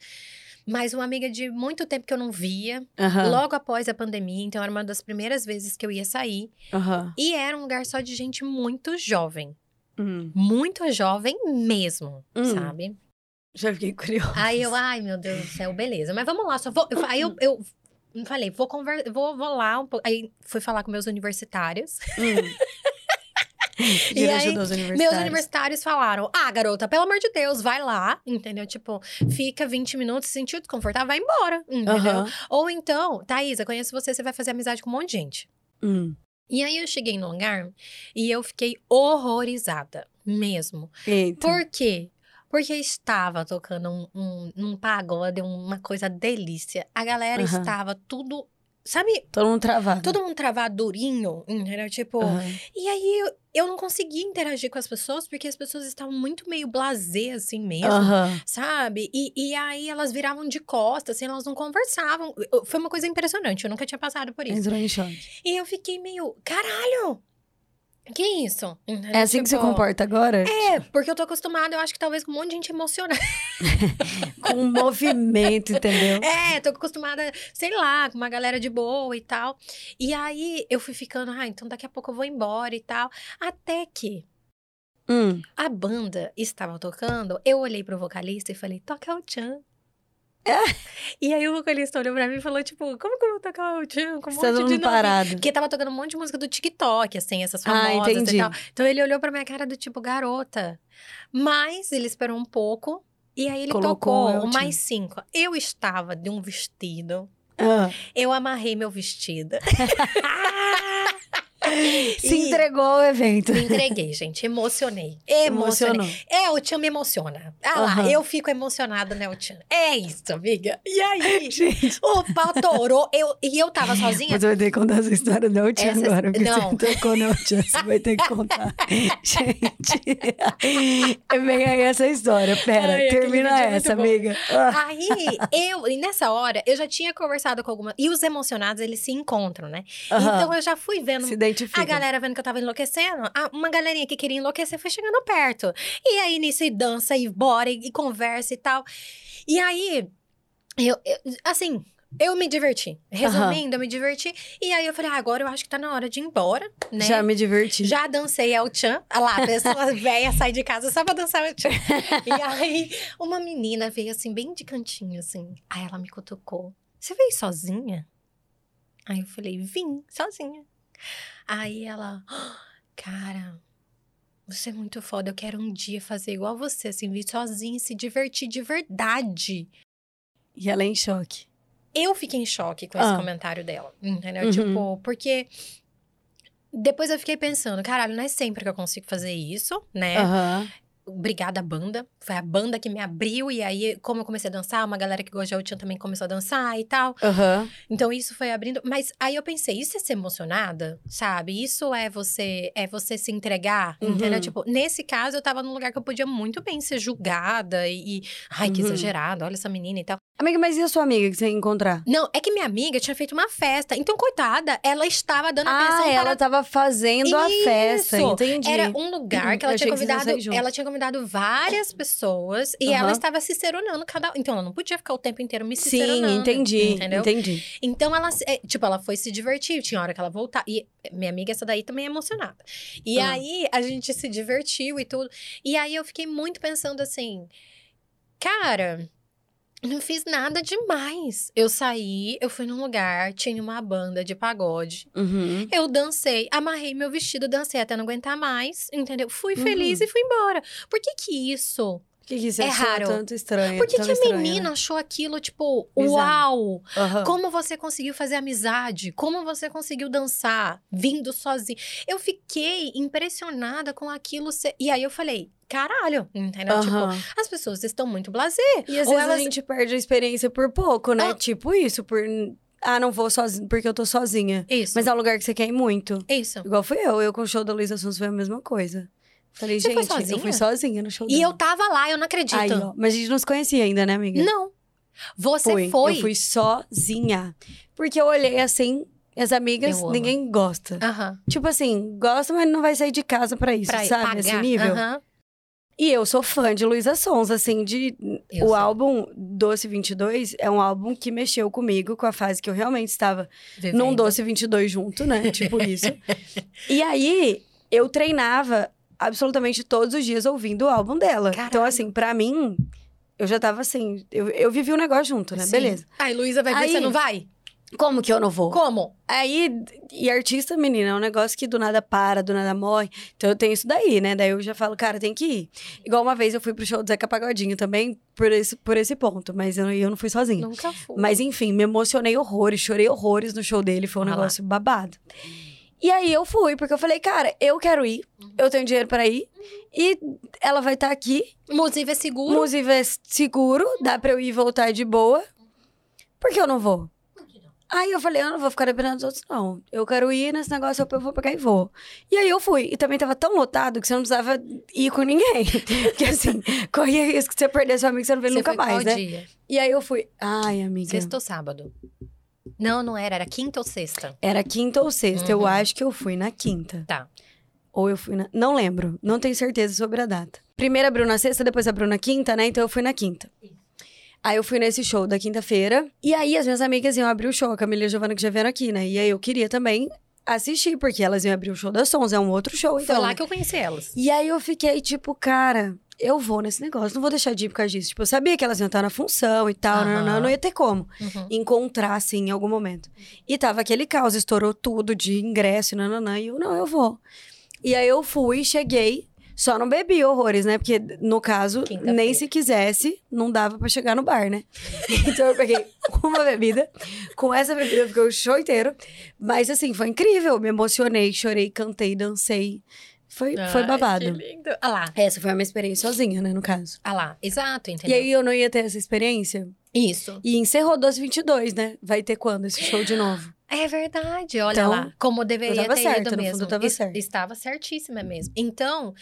mas uma amiga de muito tempo que eu não via. Aham. Logo após a pandemia. Então era uma das primeiras vezes que eu ia sair. Aham. E era um lugar só de gente muito jovem Hum. muito jovem mesmo, Hum. sabe? Já fiquei curiosa. Aí eu, ai meu Deus do céu, beleza. Mas vamos lá, só vou. eu- aí eu, eu falei, vou, conver, vou, vou lá um pouco. Aí fui falar com meus universitários. E aí, aos Meus universitários. universitários falaram: ah, garota, pelo amor de Deus, vai lá, entendeu? Tipo, fica 20 minutos, se sentiu desconfortável, vai embora, entendeu? Ou então, Thaisa, conheço você, você vai fazer amizade com um monte de gente. Hum. E aí eu cheguei no lugar e eu fiquei horrorizada, mesmo. Eita. Por quê? Porque estava tocando um, um, um pagode, uma coisa delícia. A galera Aham. estava tudo. Sabe, Todo mundo travado. todo mundo travado durinho, entendeu? Tipo. Aham. E aí eu, eu não conseguia interagir com as pessoas porque as pessoas estavam muito meio blasé, assim mesmo. Aham. Sabe? E, e aí elas viravam de costas, assim, elas não conversavam. Foi uma coisa impressionante, eu nunca tinha passado por isso. Entrou em choque. E eu fiquei meio, caralho! Que isso? É assim que você Tipo, comporta agora? É, porque eu tô acostumada, eu acho que talvez com um monte de gente emocionada. Com um movimento, entendeu? É, tô acostumada, sei lá, com uma galera de boa e tal. E aí eu fui ficando, ah, então daqui a pouco eu vou embora e tal. Até que Hum. a banda estava tocando, eu olhei pro vocalista e falei, toca o Chan. E aí o vocalista olhou pra mim e falou, tipo, como que eu vou tocar o Chan com um todo de mundo parado. Porque tava tocando um monte de música do TikTok, assim, essas Ah, famosas entendi. e tal. Então ele olhou pra minha cara do tipo, garota. Mas ele esperou um pouco. E aí ele Colocou tocou o mais cinco. Eu estava de um vestido. Ah. Eu amarrei meu vestido. Se E- entregou ao evento. Me entreguei, gente. Emocionei. Emocionei. Emocionou. É, o Tchan me emociona. Ah lá, Aham. eu fico emocionada, né, o Tchan? É isso, amiga. E aí, Gente, o pau torou. Eu, e eu tava sozinha. você vai ter que contar essa história da Otia Essa- agora. Porque não. você tocou na Otia, você vai ter que contar. Gente, vem aí essa história. Pera, Ai, termina é essa, amiga. Ah, Aí, eu, e nessa hora, eu já tinha conversado com algumas. E os emocionados, eles se encontram, né? aham. Então eu já fui vendo. Se A galera vendo que eu tava enlouquecendo, uma galerinha que queria enlouquecer foi chegando perto. E aí, nisso, e dança, e bora, e, e conversa e tal. E aí, eu, eu- assim, eu me diverti. Resumindo, eu me diverti. E aí eu falei, ah, agora eu acho que tá na hora de ir embora, né? Já me diverti. Já dancei El Chan. Olha lá, a pessoa velha sai de casa só pra dançar El Chan. e aí, uma menina veio assim, bem de cantinho, assim. Aí ela me cutucou. Você veio sozinha? Aí eu falei, vim, sozinha. Aí ela, "Ah, cara, você é muito foda. Eu quero um dia fazer igual você, assim, vir sozinha e se divertir de verdade. E ela é em choque. Eu fiquei em choque com Ah. esse comentário dela, entendeu? Uhum. Tipo, porque depois eu fiquei pensando, caralho, não é sempre que eu consigo fazer isso, né? Aham. Obrigada à banda. Foi a banda que me abriu. E aí, como eu comecei a dançar, uma galera que gosta de Otian também começou a dançar e tal. Aham. Então isso foi abrindo, mas aí eu pensei, isso é ser emocionada, sabe? Isso é você é você se entregar, Uhum. entendeu? Tipo, nesse caso eu tava num lugar que eu podia muito bem ser julgada e, e ai, que Uhum. exagerado, olha essa menina e tal. Amiga, mas e a sua amiga que você ia encontrar? Não, é que minha amiga tinha feito uma festa, então coitada, ela estava dando atenção Ah, ela para tava fazendo a festa, Isso! entendi. Era um lugar que ela tinha que convidado. Ela tinha convidado várias pessoas e Aham. ela estava ciceronando cada. Então ela não podia ficar o tempo inteiro me Sim, ciceronando. entendi, Entendeu? entendi. Então ela, se- é, tipo, ela foi se divertir, tinha hora que ela voltar. E minha amiga, essa daí também é emocionada. E Ah. aí a gente se divertiu e tudo. E aí eu fiquei muito pensando assim, cara. Não fiz nada demais. Eu saí, eu fui num lugar, tinha uma banda de pagode. Uhum. Eu dancei, amarrei meu vestido, dancei até não aguentar mais, entendeu? Fui Uhum. feliz e fui embora. Por que que isso? O que, que você É achou raro. tanto estranho? Por que, que a estranho, menina achou aquilo, tipo, Bizarro. uau! Aham. Como você conseguiu fazer amizade? Como você conseguiu dançar vindo sozinho? Eu fiquei impressionada com aquilo. ser- E aí eu falei, caralho, entendeu? Tipo, Aham. as pessoas estão muito blasé. E às Ou vezes elas- a gente perde a experiência por pouco, né? Ah. Tipo isso, por... Ah, não vou sozinha, porque eu tô sozinha. Isso. Mas é um lugar que você quer ir muito. Isso. Igual fui eu, eu com o show da Luísa Sons foi a mesma coisa. Falei, Você foi gente, eu sozinha? fui sozinha no show E dela. eu tava lá, eu não acredito. Aí, ó, mas a gente não se conhecia ainda, né, amiga? Não. Você Fui. foi. Eu fui sozinha. Porque eu olhei assim, as amigas, Eu ninguém gosta. Tipo assim, gosta, mas não vai sair de casa pra isso, Pra sabe? pagar. Esse nível. E eu sou fã de Luísa Sons, assim, de... Eu o sei. álbum Doce 22 é um álbum que mexeu comigo, com a fase que eu realmente estava num Vivendo. Doce 22 junto, né? tipo isso. E aí, eu treinava absolutamente todos os dias ouvindo o álbum dela. Então, Caralho. assim, pra mim, eu já tava assim... Eu, eu vivi o negócio junto, né? Sim. Beleza. Ai, Luísa vai ver, Aí- você não vai? Como que eu não vou? Como? Aí, e artista, menina, é um negócio que do nada para, do nada morre. Então eu tenho isso daí, né? Daí eu já falo, cara, tem que ir. Igual uma vez eu fui pro show do Zeca Pagodinho também, por esse, por esse ponto. Mas eu, eu não fui sozinha. Nunca fui. Mas enfim, me emocionei horrores, chorei horrores no show dele. Foi um lá. negócio babado. E aí eu fui, porque eu falei, cara, eu quero ir, eu tenho dinheiro pra ir. E ela vai estar aqui, Musível é seguro. Musiva é seguro, dá pra eu ir e voltar de boa. Por que eu não vou? Aí eu falei, eu não vou ficar dependendo dos outros, não. Eu quero ir nesse negócio, eu vou pegar e vou. E aí eu fui. E também tava tão lotado que você não precisava ir com ninguém. Porque assim, corria risco de você perder seu amigo, você não vê Você nunca mais, né? dia? E aí eu fui. Ai, amiga. Sexta ou sábado? Não, não era. Era quinta ou sexta? Era quinta ou sexta. Eu Uhum. acho que eu fui na quinta. Tá. Ou eu fui na. Não lembro. Não tenho certeza sobre a data. Primeiro abriu na sexta, depois abriu na quinta, né? Então eu fui na quinta. Aí eu fui nesse show da quinta-feira. E aí as minhas amigas iam abrir o show, a Camila e a Giovana que já vieram aqui, né? E aí eu queria também assistir, porque elas iam abrir o show da Sons, é um outro show, então. Foi lá né? que eu conheci elas. E aí eu fiquei tipo, cara, eu vou nesse negócio, não vou deixar de ir por causa disso. Tipo, eu sabia que elas iam estar na função e tal, não, não, Aham. não ia ter como Uhum. encontrar, assim, em algum momento. E tava aquele caos, estourou tudo de ingresso, nananã, e eu, não, eu vou. E aí eu fui, cheguei, só não bebi horrores, né? Porque, no caso, nem se quisesse, não dava pra chegar no bar, né? então eu peguei uma bebida, com essa bebida eu fiquei o show inteiro. Mas, assim, foi incrível, me emocionei, chorei, cantei, dancei. Foi, foi Ai, babado. Que lindo. Ah lá. Essa foi a minha experiência sozinha, né, no caso. Ah lá. Exato, E entendeu? aí eu não ia ter essa experiência. Isso. E encerrou 2022, né? Vai ter quando esse show de novo? É verdade, olha Então, lá. Como deveria ter certa, ido no mesmo. fundo certa. Estava certíssima mesmo. Então,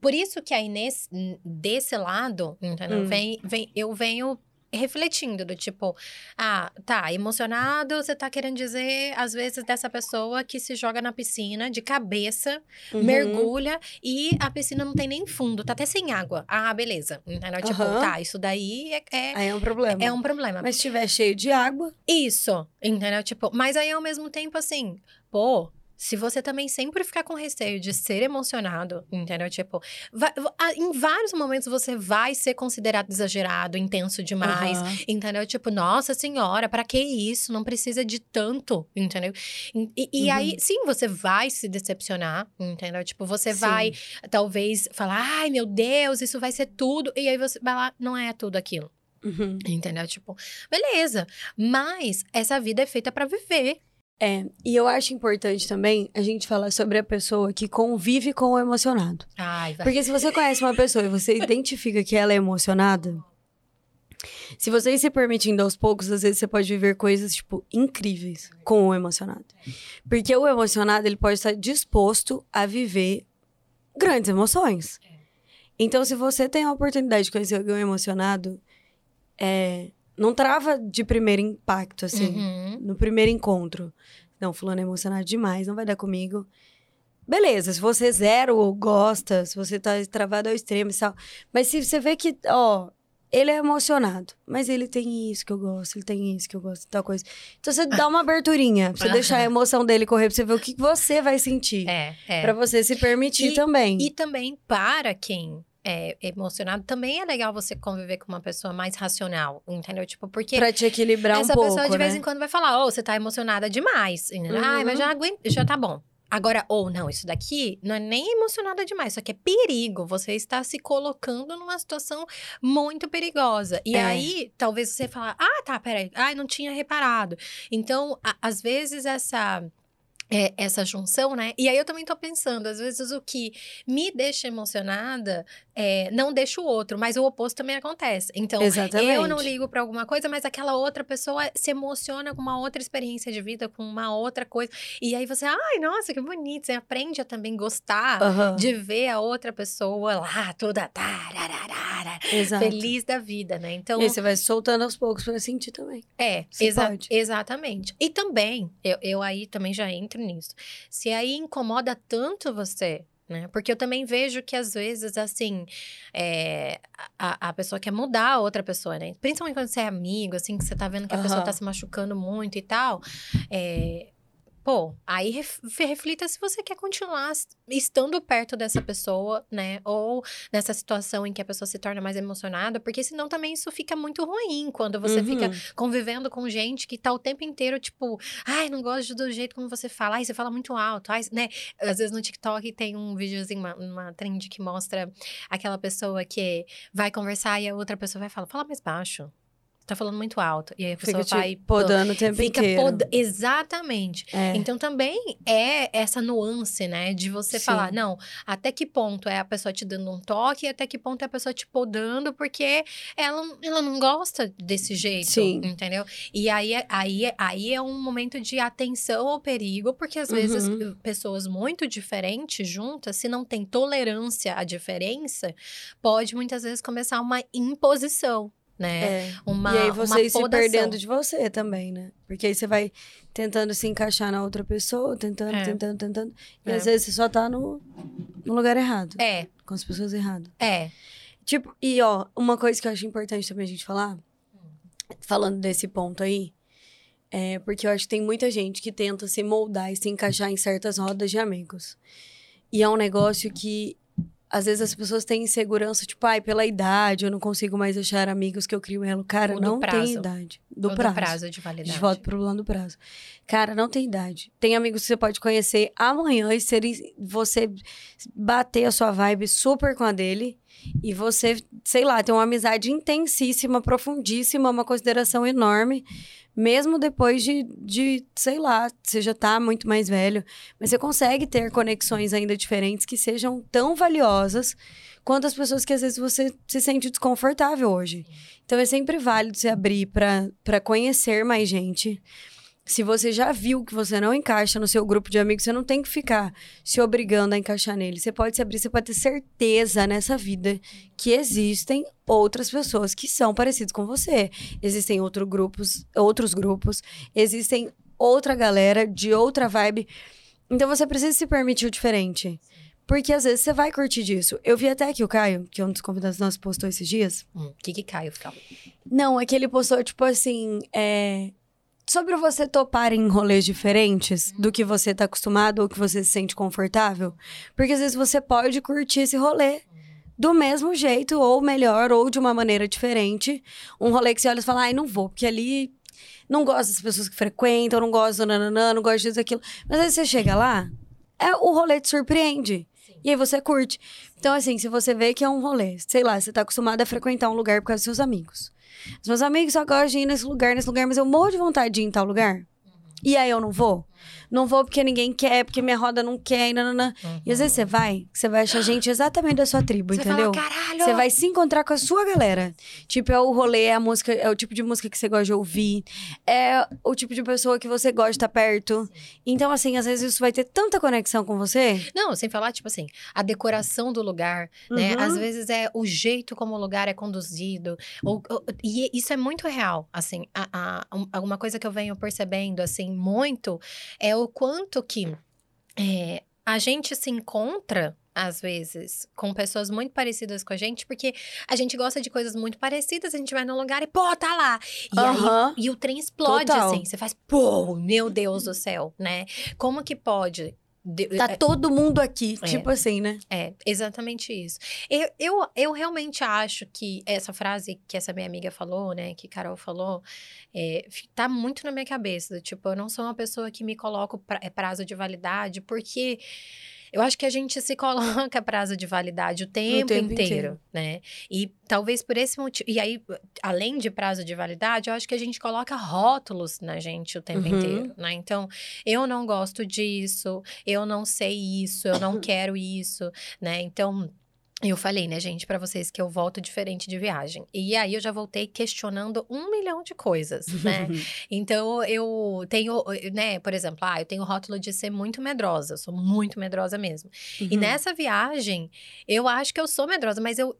por isso que aí nesse, desse lado, entendeu? Hum. Vem, vem, eu venho refletindo do tipo, ah, tá, emocionado, você tá querendo dizer, às vezes, dessa pessoa que se joga na piscina de cabeça, Uhum. mergulha e a piscina não tem nem fundo, tá até sem água. Ah, beleza. Entendeu? Tipo, Aham. tá, isso daí é, é, Aí é um problema. é um problema. Mas se tiver cheio de água, Isso, entendeu? Tipo, mas aí ao mesmo tempo assim, pô, se você também sempre ficar com receio de ser emocionado, entendeu? Tipo, vai- em vários momentos você vai ser considerado exagerado, intenso demais, Aham. entendeu? Tipo, nossa senhora, pra que isso? Não precisa de tanto, entendeu? E, e- Uhum. aí, sim, você vai se decepcionar, entendeu? Tipo, você Sim. vai talvez falar, ai meu Deus, isso vai ser tudo, e aí você vai lá, não é tudo aquilo. Uhum. Entendeu? Tipo, beleza. Mas essa vida é feita pra viver. É, e eu acho importante também a gente falar sobre a pessoa que convive com o emocionado. Ai, vai. Porque se você conhece uma pessoa e você identifica que ela é emocionada, se você ir se permitindo aos poucos, às vezes você pode viver coisas, tipo, incríveis com o emocionado. Porque o emocionado, ele pode estar disposto a viver grandes emoções. Então, se você tem a oportunidade de conhecer alguém emocionado, é, não trava de primeiro impacto, assim, Uhum. no primeiro encontro. Não, fulano é emocionado demais, não vai dar comigo. Beleza, se você zero ou gosta, se você tá travado ao extremo e tal. Mas se você vê que, ó, ele é emocionado, mas ele tem isso que eu gosto, ele tem isso que eu gosto, tal coisa. Então você dá uma aberturinha, pra você deixar a emoção dele correr, pra você ver o que você vai sentir. É, é. Pra você se permitir E- também. E também, para quem é emocionado, também é legal você conviver com uma pessoa mais racional, entendeu? Tipo, porque Pra te equilibrar essa um pouco, pessoa de vez né? em quando vai falar, ô, você tá emocionada demais. Uhum. Ai, mas já aguento, já tá bom. Agora, ou não, isso daqui não é nem emocionada demais, isso aqui é perigo. Você está se colocando numa situação muito perigosa. E É. aí, talvez você fale, ah, tá, peraí, ai, não tinha reparado. Então, a- às vezes, essa. É, essa junção, né? E aí eu também tô pensando, às vezes o que me deixa emocionada é, não deixa o outro, mas o oposto também acontece. Então, Exatamente. eu não ligo pra alguma coisa, mas aquela outra pessoa se emociona com uma outra experiência de vida, com uma outra coisa. E aí você, ai, nossa, que bonito. Você aprende a também gostar Aham, de ver a outra pessoa lá, toda tararara, Exato. feliz da vida, né? Então, E você vai soltando aos poucos pra sentir também. é, exa- exatamente. E também, eu, eu aí também já entro nisso. Se aí incomoda tanto você, né? Porque eu também vejo que às vezes, assim, é, a, a pessoa quer mudar a outra pessoa, né? Principalmente quando você é amigo, assim, que você tá vendo que a pessoa Aham. tá se machucando muito e tal. É, Pô, aí ref- reflita se você quer continuar estando perto dessa pessoa, né? Ou nessa situação em que a pessoa se torna mais emocionada, porque senão também isso fica muito ruim quando você Uhum. fica convivendo com gente que tá o tempo inteiro, tipo, ai, não gosto do jeito como você fala, ai, você fala muito alto, ai, né? Às vezes no TikTok tem um videozinho, uma, uma trend que mostra aquela pessoa que vai conversar e a outra pessoa vai falar, fala mais baixo. Tá falando muito alto. E aí a pessoa Fica vai. podando o tempo Fica inteiro. pod... Exatamente. É. Então também é essa nuance, né? De você Sim. falar, não, até que ponto é a pessoa te dando um toque e até que ponto é a pessoa te podando, porque ela, ela não gosta desse jeito. Sim. Entendeu? E aí, é- aí, é- aí é um momento de atenção ao perigo, porque às vezes Uhum. pessoas muito diferentes juntas, se não tem tolerância à diferença, pode muitas vezes começar uma imposição. Né? É. Uma, e aí uma você ir se perdendo de você também, né? Porque aí você vai tentando se encaixar na outra pessoa, tentando, É. tentando, tentando. E É. às vezes você só tá no, no lugar errado, É, com as pessoas erradas. é. Tipo, e ó, uma coisa que eu acho importante também a gente falar, falando desse ponto aí, é porque eu acho que tem muita gente que tenta se moldar e se encaixar em certas rodas de amigos. E é um negócio que às vezes as pessoas têm insegurança, tipo, ai, pela idade, eu não consigo mais achar amigos que eu crio elo. Cara, não tem prazo. idade. Do Ou prazo. do prazo de validade. gente volta pro plano do prazo. Cara, não tem idade. Tem amigos que você pode conhecer amanhã e serem, você bater a sua vibe super com a dele. E você, sei lá, ter uma amizade intensíssima, profundíssima, uma consideração enorme. Mesmo depois de, de, sei lá, você já tá muito mais velho. Mas você consegue ter conexões ainda diferentes que sejam tão valiosas quanto as pessoas que às vezes você se sente desconfortável hoje. Então é sempre válido se abrir para conhecer mais gente. Se você já viu que você não encaixa no seu grupo de amigos, você não tem que ficar se obrigando a encaixar nele. Você pode se abrir, você pode ter certeza nessa vida que existem outras pessoas que são parecidas com você. Existem outro grupos, outros grupos, existem outra galera de outra vibe. Então você precisa se permitir o diferente. Porque às vezes você vai curtir disso. Eu vi até que o Caio, que é um dos convidados nossos, postou esses dias. Hum, O que que Caio fala? Não, é que ele postou, tipo assim, é... Sobre você topar em rolês diferentes do que você tá acostumado ou que você se sente confortável. Porque às vezes você pode curtir esse rolê do mesmo jeito, ou melhor, ou de uma maneira diferente. Um rolê que você olha e fala, ai, não vou, porque ali não gosto das pessoas que frequentam, não gosto do nananã, não gosto disso, daquilo. Mas aí você chega lá, é, o rolê te surpreende. E aí você curte. Então, assim, se você vê que é um rolê, sei lá, você tá acostumado a frequentar um lugar por causa dos seus amigos. Os meus amigos só gostam de ir nesse lugar, nesse lugar, mas eu morro de vontade de ir em tal lugar. E aí eu não vou? Não vou porque ninguém quer, porque minha roda não quer, e nananã. Uhum. E às vezes você vai, você vai achar gente exatamente da sua tribo, Você entendeu? fala, caralho! Você vai se encontrar com a sua galera. Tipo, é o rolê, é a música, é o tipo de música que você gosta de ouvir. É o tipo de pessoa que você gosta de estar perto. Então, assim, às vezes isso vai ter tanta conexão com você. Não, sem falar, tipo assim, a decoração do lugar, né? Uhum. Às vezes é o jeito como o lugar é conduzido. Ou, ou- e isso é muito real, assim. A, a, um- alguma coisa que eu venho percebendo, assim, muito, é o quanto que é, a gente se encontra. Às vezes, com pessoas muito parecidas com a gente, porque a gente gosta de coisas muito parecidas, a gente vai num lugar e, pô, tá lá. E aí Aham. e o trem explode, Total. assim. Você faz, pô, meu Deus do céu, né? Como que pode? De- Tá todo mundo aqui. É. Tipo assim, né? é, exatamente isso. Eu, eu, eu realmente acho que essa frase que essa minha amiga falou, né, que Carol falou, é, tá muito na minha cabeça. Tipo, eu não sou uma pessoa que me coloco pra, é, prazo de validade, porque eu acho que a gente se coloca prazo de validade o tempo, tempo inteiro, inteiro. né? E talvez por esse motivo. E aí, além de prazo de validade, eu acho que a gente coloca rótulos na gente o tempo Uhum. inteiro, né? Então, eu não gosto disso, eu não sei isso, eu não quero isso, né? Então. Eu falei, né, gente, pra vocês que eu volto diferente de viagem. E aí eu já voltei questionando um milhão de coisas, né? Então eu tenho, né, por exemplo, ah, eu tenho o rótulo de ser muito medrosa, eu sou muito medrosa mesmo. E Uhum. nessa viagem, eu acho que eu sou medrosa, mas eu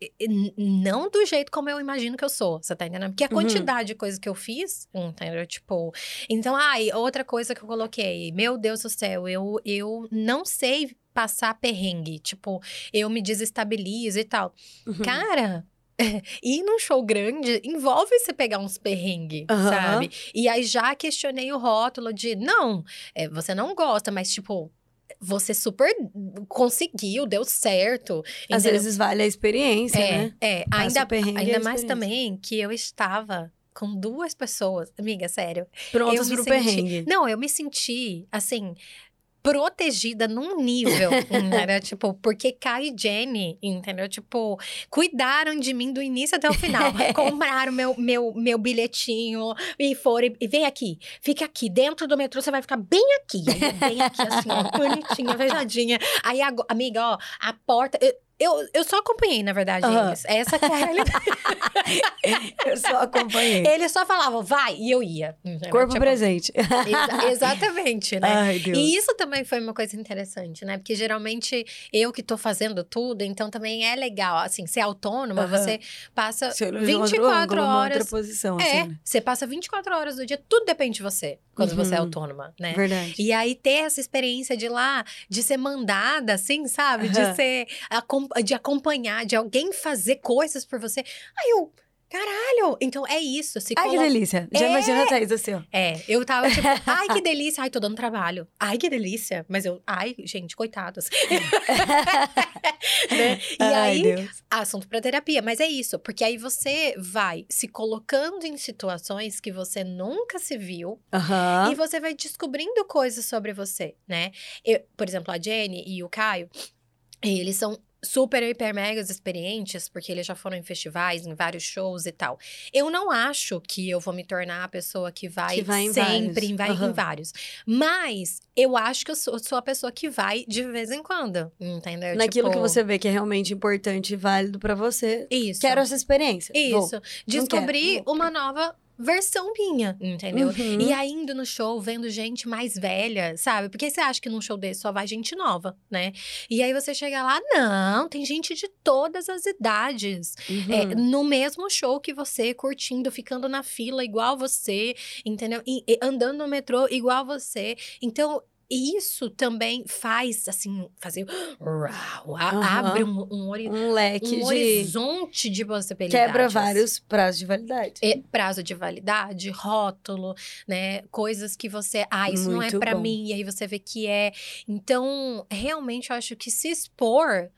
não do jeito como eu imagino que eu sou, você tá entendendo? Porque a Uhum. quantidade de coisa que eu fiz, entendeu? Tipo, então, ai, outra coisa que eu coloquei, meu Deus do céu, eu, eu não sei passar perrengue, tipo, eu me desestabilizo e tal. Uhum. Cara, ir num show grande envolve você pegar uns perrengue, Aham. sabe? E aí já questionei o rótulo de, não, é, você não gosta, mas tipo, você super conseguiu, deu certo. Às entendeu? vezes vale a experiência, é, né? é, Passa ainda, ainda mais também que eu estava com duas pessoas, amiga, sério. Prontas pro senti- perrengue. Não, eu me senti, assim, protegida num nível, entendeu? Tipo, porque Kai e Jenny, entendeu? Tipo, cuidaram de mim do início até o final. Compraram meu, meu, meu bilhetinho e foram, e vem aqui, fica aqui, dentro do metrô você vai ficar bem aqui. Aí bem aqui, assim, ó, bonitinha, fechadinha. Aí, amiga, ó, a porta... Eu, eu, eu só acompanhei, na verdade, Aham. eles. Essa que é a realidade. Eu só acompanhei. Eles só falavam, vai, e eu ia. Corpo Tipo, presente. exa- exatamente, né? Ai, Deus. E isso também foi uma coisa interessante, né? Porque geralmente eu que tô fazendo tudo, então também é legal. Assim, ser autônoma, Aham. você passa outro 24 ângulo, uma outra horas. posição, É, assim, né? você passa 24 horas do dia, tudo depende de você, quando você é Uhum. autônoma, né? Verdade. E aí ter essa experiência de lá, de ser mandada, assim, sabe? De ser, acom- de acompanhar, de alguém fazer coisas por você. Aí eu, caralho! Então é isso, se Ai, que delícia. Já É. imagina a Thaís assim, ó. é, eu tava tipo, ai que delícia, ai tô dando trabalho, ai que delícia, mas eu, ai gente, coitados. Né? E Ai, aí, Deus. assunto pra terapia, mas é isso, porque aí você vai se colocando em situações que você nunca se viu Aham. e você vai descobrindo coisas sobre você, né? Eu, por exemplo, a Jenny e o Caio, eles são super, hiper, megas experientes, porque eles já foram em festivais, em vários shows e tal. Eu não acho que eu vou me tornar a pessoa que vai, Que vai em sempre, vários. em, vai- em Aham. vários. Mas eu acho que eu sou, sou a pessoa que vai de vez em quando, entendeu? Naquilo que Tipo, você vê que é realmente importante e válido pra você. Isso. Quero essa experiência. Vou. Isso. Descobrir Não uma nova versão minha, entendeu? Uhum. E aí, indo no show, vendo gente mais velha, sabe? Porque você acha que num show desse só vai gente nova, né? E aí você chega lá, não, tem gente de todas as idades. Uhum. É, no mesmo show que você, curtindo, ficando na fila igual você, entendeu? E- e andando no metrô igual você. Então, isso também faz, assim, fazer. Uau, a- Aham. abre um, um, hori- um leque um de. horizonte de possibilidades. Quebra vários prazos de validade. É, prazo de validade, rótulo, né? Coisas que você, ah, isso não é Muito pra bom. mim, e aí você vê que é. Então, realmente eu acho que se expor,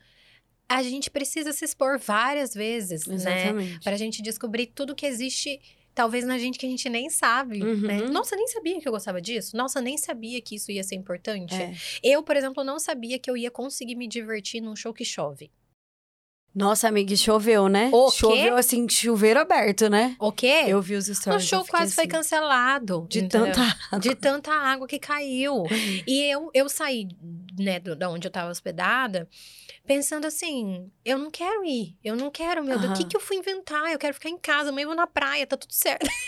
a gente precisa se expor várias vezes, né? Exatamente. Pra gente descobrir tudo que existe. Talvez na gente que a gente nem sabe, Uhum. né? Nossa, nem sabia que eu gostava disso. Nossa, nem sabia que isso ia ser importante. É. Eu, por exemplo, não sabia que eu ia conseguir me divertir num show que chove. Nossa, amiga, e choveu, né? O quê? choveu assim, chuveiro aberto, né? O quê? Eu vi os stories. o show quase foi assim, cancelado. De entendeu? tanta água. de tanta água que caiu. E eu, eu saí, né, do, da onde eu tava hospedada, pensando assim, eu não quero ir, eu não quero, meu Deus, o que que eu fui inventar? Eu quero ficar em casa, amanhã eu vou na praia, tá tudo certo.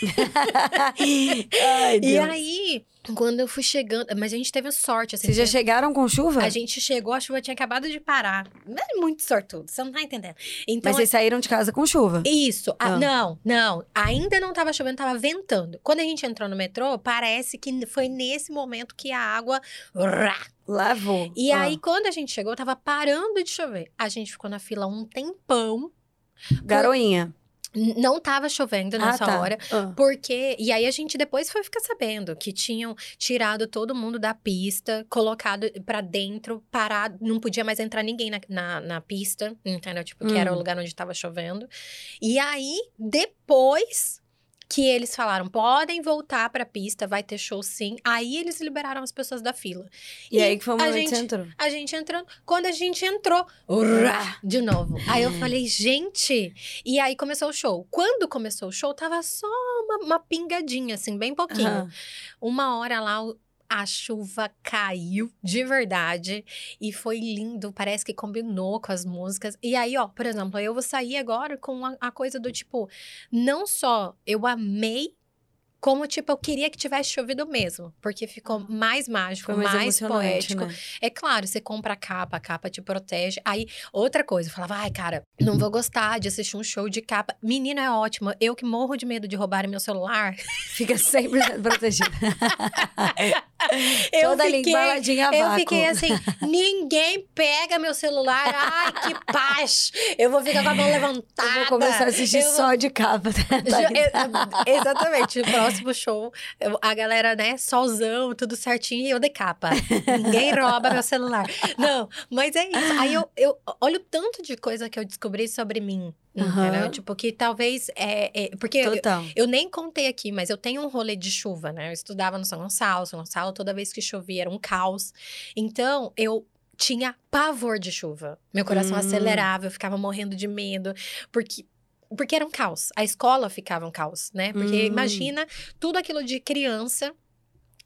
Ai, E Deus. aí, quando eu fui chegando, mas a gente teve sorte, assim, Vocês já chegaram com chuva? a gente chegou, a chuva tinha acabado de parar. Não é muito sortudo, você não tá entendendo. Então, Mas vocês saíram de casa com chuva. Isso. Ah, Ah. Não, não. Ainda não tava chovendo, tava ventando. Quando a gente entrou no metrô, parece que foi nesse momento que a água. Lavou. E Ah. aí, quando a gente chegou, tava parando de chover. A gente ficou na fila um tempão. Garoinha. Não tava chovendo nessa ah, tá. hora. Ah. Porque. E aí a gente depois foi ficar sabendo que tinham tirado todo mundo da pista, colocado pra dentro, parado. Não podia mais entrar ninguém na, na, na pista, entendeu? Tipo, que era Hum. o lugar onde tava chovendo. E aí, depois que eles falaram, podem voltar pra pista, vai ter show sim. Aí eles liberaram as pessoas da fila. E, aí que foi o a momento que gente- você entrou. A gente entrando. Quando a gente entrou, urrá, de novo. Aí eu falei, gente. E aí começou o show. Quando começou o show, tava só uma, uma pingadinha, assim, bem pouquinho. Aham. Uma hora lá, a chuva caiu de verdade. E foi lindo. Parece que combinou com as músicas. E aí, ó, por exemplo, eu vou sair agora com a, a coisa do tipo: não só eu amei. Como, tipo, eu queria que tivesse chovido mesmo. Porque ficou mais mágico, Foi mais, mais, poético. né? É claro, você compra a capa, a capa te protege. Aí, outra coisa, eu falava, ai, cara, não vou gostar de assistir um show de capa. Menina, é ótimo. Eu que morro de medo de roubarem meu celular. Fica 100% protegida. Eu Toda fiquei, embaladinha a eu vácuo. fiquei assim, ninguém pega meu celular. Ai, que paz! Eu vou ficar com a mão levantada. Eu vou começar a assistir Eu vou- só de capa. Eu- exatamente, o próximo show, eu- a galera, né, solzão, tudo certinho, e eu de capa. Ninguém rouba meu celular. Não, mas é isso. Aí eu, eu olho o tanto de coisa que eu descobri sobre mim. Entendeu? Tipo, que talvez. É, é- porque eu, eu nem contei aqui, mas eu tenho um rolê de chuva, né? Eu estudava no São Gonçalo, São Gonçalo, toda vez que chovia era um caos. Então, eu tinha pavor de chuva. Meu coração Hum. acelerava, eu ficava morrendo de medo, porque porque era um caos. A escola ficava um caos, né? Porque Hum. imagina tudo aquilo de criança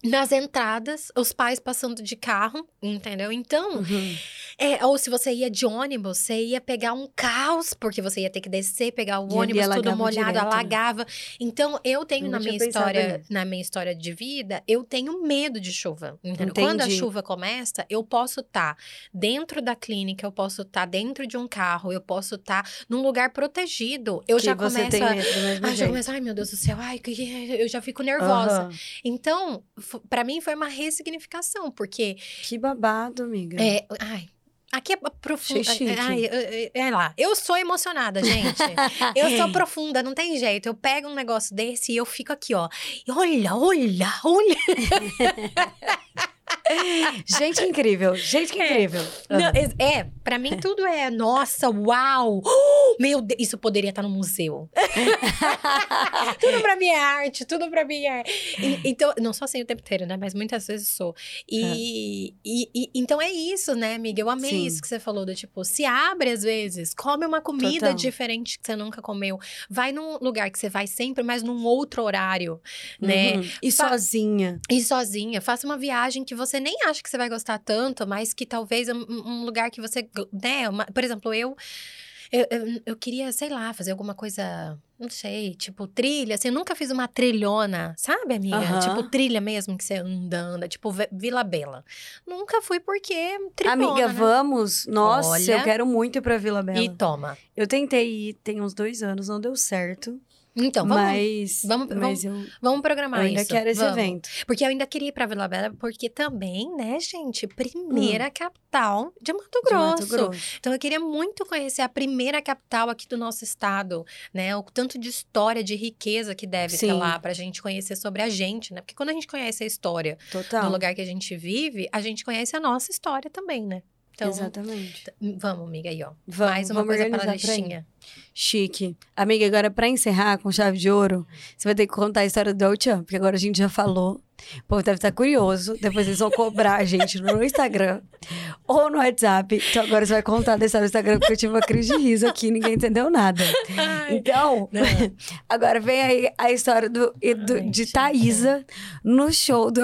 nas entradas, os pais passando de carro, entendeu? Então, Uhum. É, ou se você ia de ônibus, você ia pegar um caos, porque você ia ter que descer, pegar o E ônibus tudo molhado, direto, né? alagava. Então, eu tenho na minha história, nisso. na minha história de vida, eu tenho medo de chuva. Quando a chuva começa, eu posso estar dentro da clínica, eu posso estar dentro de um carro, eu posso estar num lugar protegido. Eu que já começo tem a medo Ai, já jeito. começo, ai meu Deus do céu, ai, eu já fico nervosa. Aham. Então, pra mim foi uma ressignificação, porque Que babado, amiga. é, ai, aqui é. Ai, é, é lá. Eu sou emocionada, gente. Eu sou profunda, não tem jeito. Eu pego um negócio desse e eu fico aqui, ó. E olha, olha, olha. Gente incrível, gente É. incrível. Não, Ah. é, é, pra mim tudo é, nossa, uau. Oh, meu Deus, isso poderia estar no museu. tudo pra mim é arte, tudo pra mim é. E- então, não sou assim o tempo inteiro, né? Mas muitas vezes sou. E, e- e- então é isso, né, amiga? Eu amei Sim. isso que você falou, do tipo, se abre às vezes, come uma comida Total. diferente que você nunca comeu. Vai num lugar que você vai sempre, mas num outro horário, né? Uhum. E Fa- sozinha. E sozinha, faça uma viagem que você nem acha que você vai gostar tanto, mas que talvez um, um lugar que você, né, uma- por exemplo, eu, eu eu eu queria, sei lá, fazer alguma coisa, não sei, tipo trilha, assim, eu nunca fiz uma trilhona, sabe, amiga? Aham. Tipo trilha mesmo que você anda, anda, tipo Vila Bela. Nunca fui porque trilhona, Amiga, né? vamos. Nossa, Olha. eu quero muito ir pra Vila Bela. E toma. Eu tentei ir tem uns dois anos, não deu certo. Então, vamos, mas vamos- mas eu, vamos programar eu ainda isso. quero esse vamos. evento. Porque eu ainda queria ir pra Vila Bela, porque também, né, gente, primeira capital de Mato Hum. De Grosso. Mato Grosso. Então eu queria muito conhecer a primeira capital aqui do nosso estado, né? O tanto de história, de riqueza que deve ter Sim. lá pra gente conhecer sobre a gente, né? Porque quando a gente conhece a história Total. do lugar que a gente vive, a gente conhece a nossa história também, né? Então, Exatamente. vamos, amiga, aí, ó. Vamos, Mais uma vamos coisa para a listinha. Chique. Amiga, agora pra encerrar com chave de ouro, você vai ter que contar a história do El Chan, porque agora a gente já falou O povo deve estar curioso. Depois eles vão cobrar a gente no Instagram ou no WhatsApp. Então agora você vai contar dessa no Instagram, porque eu tive uma crise de riso aqui, ninguém entendeu nada. Ai, Então, Não. agora vem aí a história do, do- Ai, de. Thaísa no show do.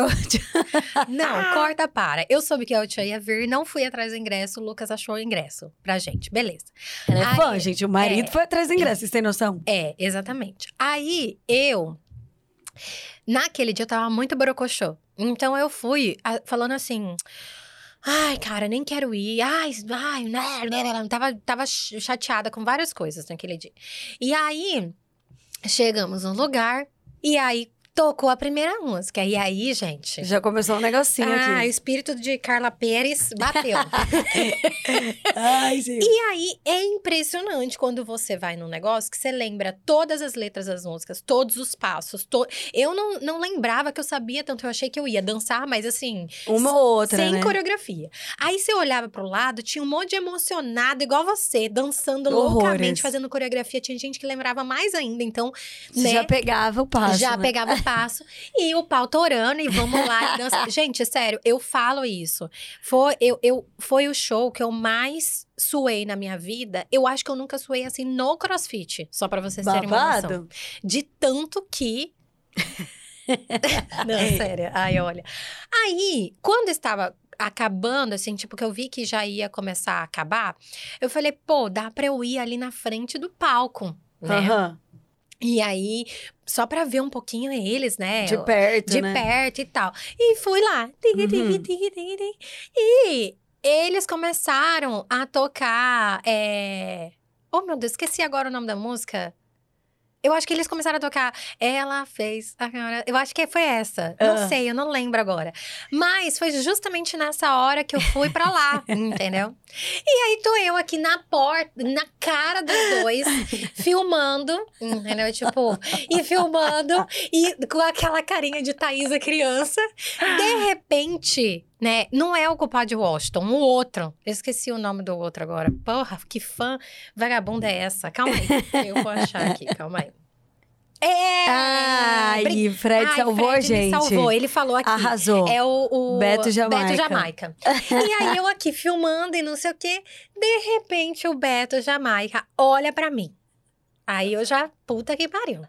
Não, corta para. Eu soube que a Eltia ia vir, não fui atrás do ingresso, o Lucas achou o ingresso pra gente. Beleza. Ela é fã, gente. O marido é. foi atrás do ingresso, vocês têm noção? É, exatamente. Aí eu. Naquele dia eu tava muito borocochô. Então eu fui ah, falando assim. Ai, cara, nem quero ir. Ai, ai, né, né. Tava, tava ch- chateada com várias coisas naquele dia. E aí, chegamos no lugar. E aí, tocou a primeira música. E aí, gente. Já começou um negocinho ah, o aqui. espírito de Carla Pérez bateu. Ai, gente. E aí é impressionante quando você vai num negócio que você lembra todas as letras das músicas, todos os passos. to- Eu não, não lembrava que eu sabia, tanto eu achei que eu ia dançar, mas assim, Uma ou outra, sem né? coreografia. Aí você olhava pro lado, tinha um monte de emocionado, igual você, dançando Horrores. loucamente, fazendo coreografia. Tinha gente que lembrava mais ainda, então, Você né? já pegava o passo. já né? pegava o passo e o pau torando e vamos lá e dançar. Gente, sério, eu falo isso. Foi, eu, eu, foi o show que eu mais suei na minha vida. Eu acho que eu nunca suei assim no crossfit, só pra vocês terem uma noção. Babado? De tanto que. Não, sério. Ai, olha. Aí, quando estava acabando, assim, tipo, que eu vi que já ia começar a acabar, eu falei, pô, dá pra eu ir ali na frente do palco, né? Aham. E aí, só pra ver um pouquinho eles, né? De perto, de né? perto e tal. E fui lá. Uhum. E eles começaram a tocar. É... Oh, meu Deus, esqueci agora o nome da música. Eu acho que eles começaram a tocar. Ela fez. a cara- Eu acho que foi essa. Não Ah. sei, eu não lembro agora. Mas foi justamente nessa hora que eu fui pra lá, entendeu? E aí tô eu aqui na porta, na cara dos dois, filmando, entendeu? Tipo, e filmando, e com aquela carinha de Thaisa criança. De repente, né? Não é o culpado de Washington, o outro. Eu esqueci o nome do outro agora. Porra, que fã vagabunda é essa? Calma aí. Eu vou achar aqui, calma aí. É! Ai, Bri- Fred Ai, salvou a Fred gente. salvou. Ele falou aqui. Arrasou. É o, o Beto Jamaica. Beto Jamaica. e aí eu aqui filmando e não sei o quê. De repente o Beto Jamaica olha pra mim. Aí eu já, puta que pariu.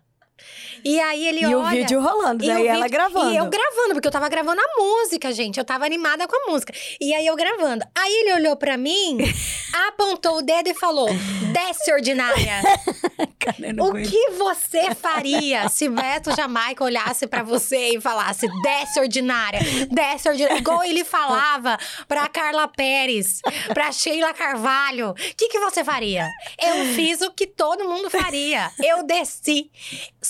E aí ele E olha. o vídeo rolando, e daí ela vídeo- gravando. E eu gravando, porque eu tava gravando a música, gente. Eu tava animada com a música. E aí eu gravando. Aí ele olhou pra mim, apontou o dedo e falou: desce ordinária. Cara, O que você faria se Beto Jamaica olhasse pra você e falasse: desce ordinária, desce ordinária? Igual ele falava pra Carla Pérez, pra Sheila Carvalho. O que, que você faria? Eu fiz o que todo mundo faria. Eu desci.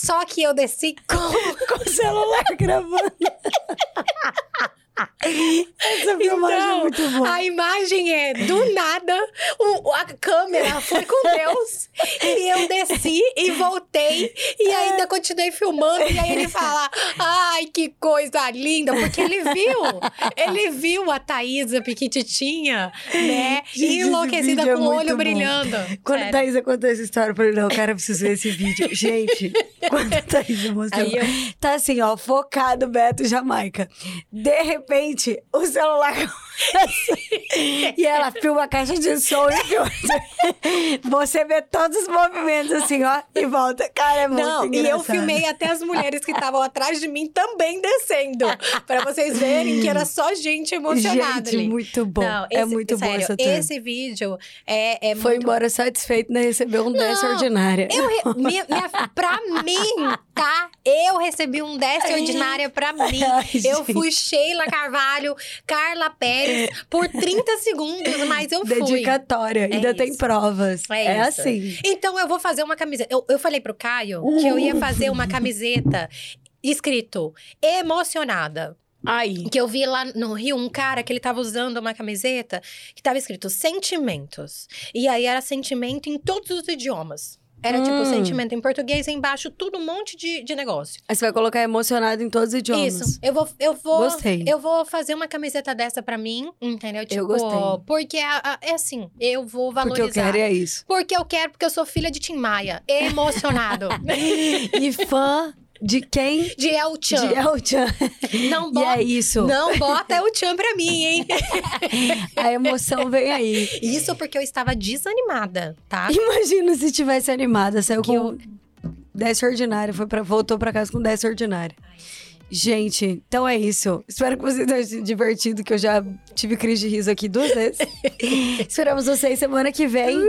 Só que eu desci com. com o celular gravando. Essa filmagem é Então, muito boa. A imagem é do nada, o- a câmera foi com Deus e eu desci e voltei e ainda continuei filmando. E aí ele fala: Ai, que coisa linda, porque ele viu, ele viu a Thaísa Piquititinha, né? Gente, enlouquecida é com o muito olho bom. brilhando. Quando a Sério. Thaísa contou essa história, eu falei, não, cara, eu preciso ver esse vídeo. Gente, quando a Thaísa mostrou, eu- tá assim, ó, focado Beto Jamaica. De repente, o celular... assim, e ela filma a caixa de som e filma... Você vê todos os movimentos assim, ó, e volta. Cara, é muito Não, e eu engraçado. filmei até as mulheres que estavam atrás de mim também descendo. pra vocês verem que era só gente emocionada Gente, ali. muito bom. Não, é esse- muito bom sério, essa turma. Esse vídeo é, é Foi muito embora satisfeito, né? Recebeu um 10 Não, ordinária. Eu re... minha, minha... Pra mim, tá? Eu recebi um 10 ordinária pra mim. Ai, eu fui Sheila Carvalho, Carla Pérez, por 30 segundos, mas eu fui. Dedicatória. Ainda tem isso. provas. É É, isso. assim. Então eu vou fazer uma camiseta. Eu, eu falei pro Caio que eu ia fazer uma camiseta escrito emocionada. Aí. Que eu vi lá no Rio um cara que ele tava usando uma camiseta que tava escrito sentimentos. E aí era sentimento em todos os idiomas. Era tipo Hum. sentimento em português, embaixo tudo um monte de, de negócio. Aí você vai colocar emocionado em todos os idiomas. Isso. Eu vou, eu vou, Gostei. eu vou fazer uma camiseta dessa pra mim, entendeu? Tipo, gostei. porque a- a- é assim, eu vou valorizar. Porque eu quero é isso. Porque eu quero, porque eu sou filha de Tim Maia. Emocionado. E fã De quem? De El Chan. De El Chan. Não E bota, é isso. não bota El Chan pra mim, hein? A emoção vem aí. Isso porque eu estava desanimada, tá? Imagina se tivesse animada, saiu Que com 10 ordinário, foi pra, voltou pra casa com 10 ordinário. Gente, então é isso. Espero que vocês tenham se divertido, que eu já tive crise de riso aqui duas vezes. Esperamos vocês semana que vem.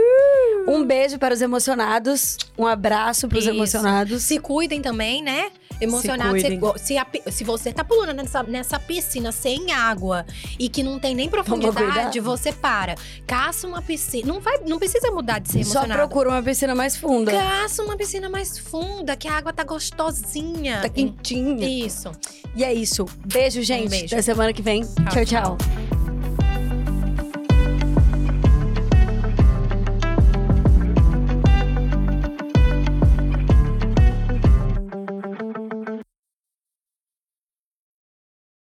Um beijo para os emocionados. Um abraço para os emocionados. Se cuidem também, né? Emocionado. Se Se, se, a pi- se você tá pulando nessa, nessa piscina sem água e que não tem nem profundidade, você para. Caça uma piscina. Não, vai, não precisa mudar de ser Só emocionado. procura uma piscina mais funda. Caça uma piscina mais funda, que a água tá gostosinha. Tá quentinha. Isso. E é isso. Beijo, gente. beijo. Até semana que vem. tchau. Tchau, tchau.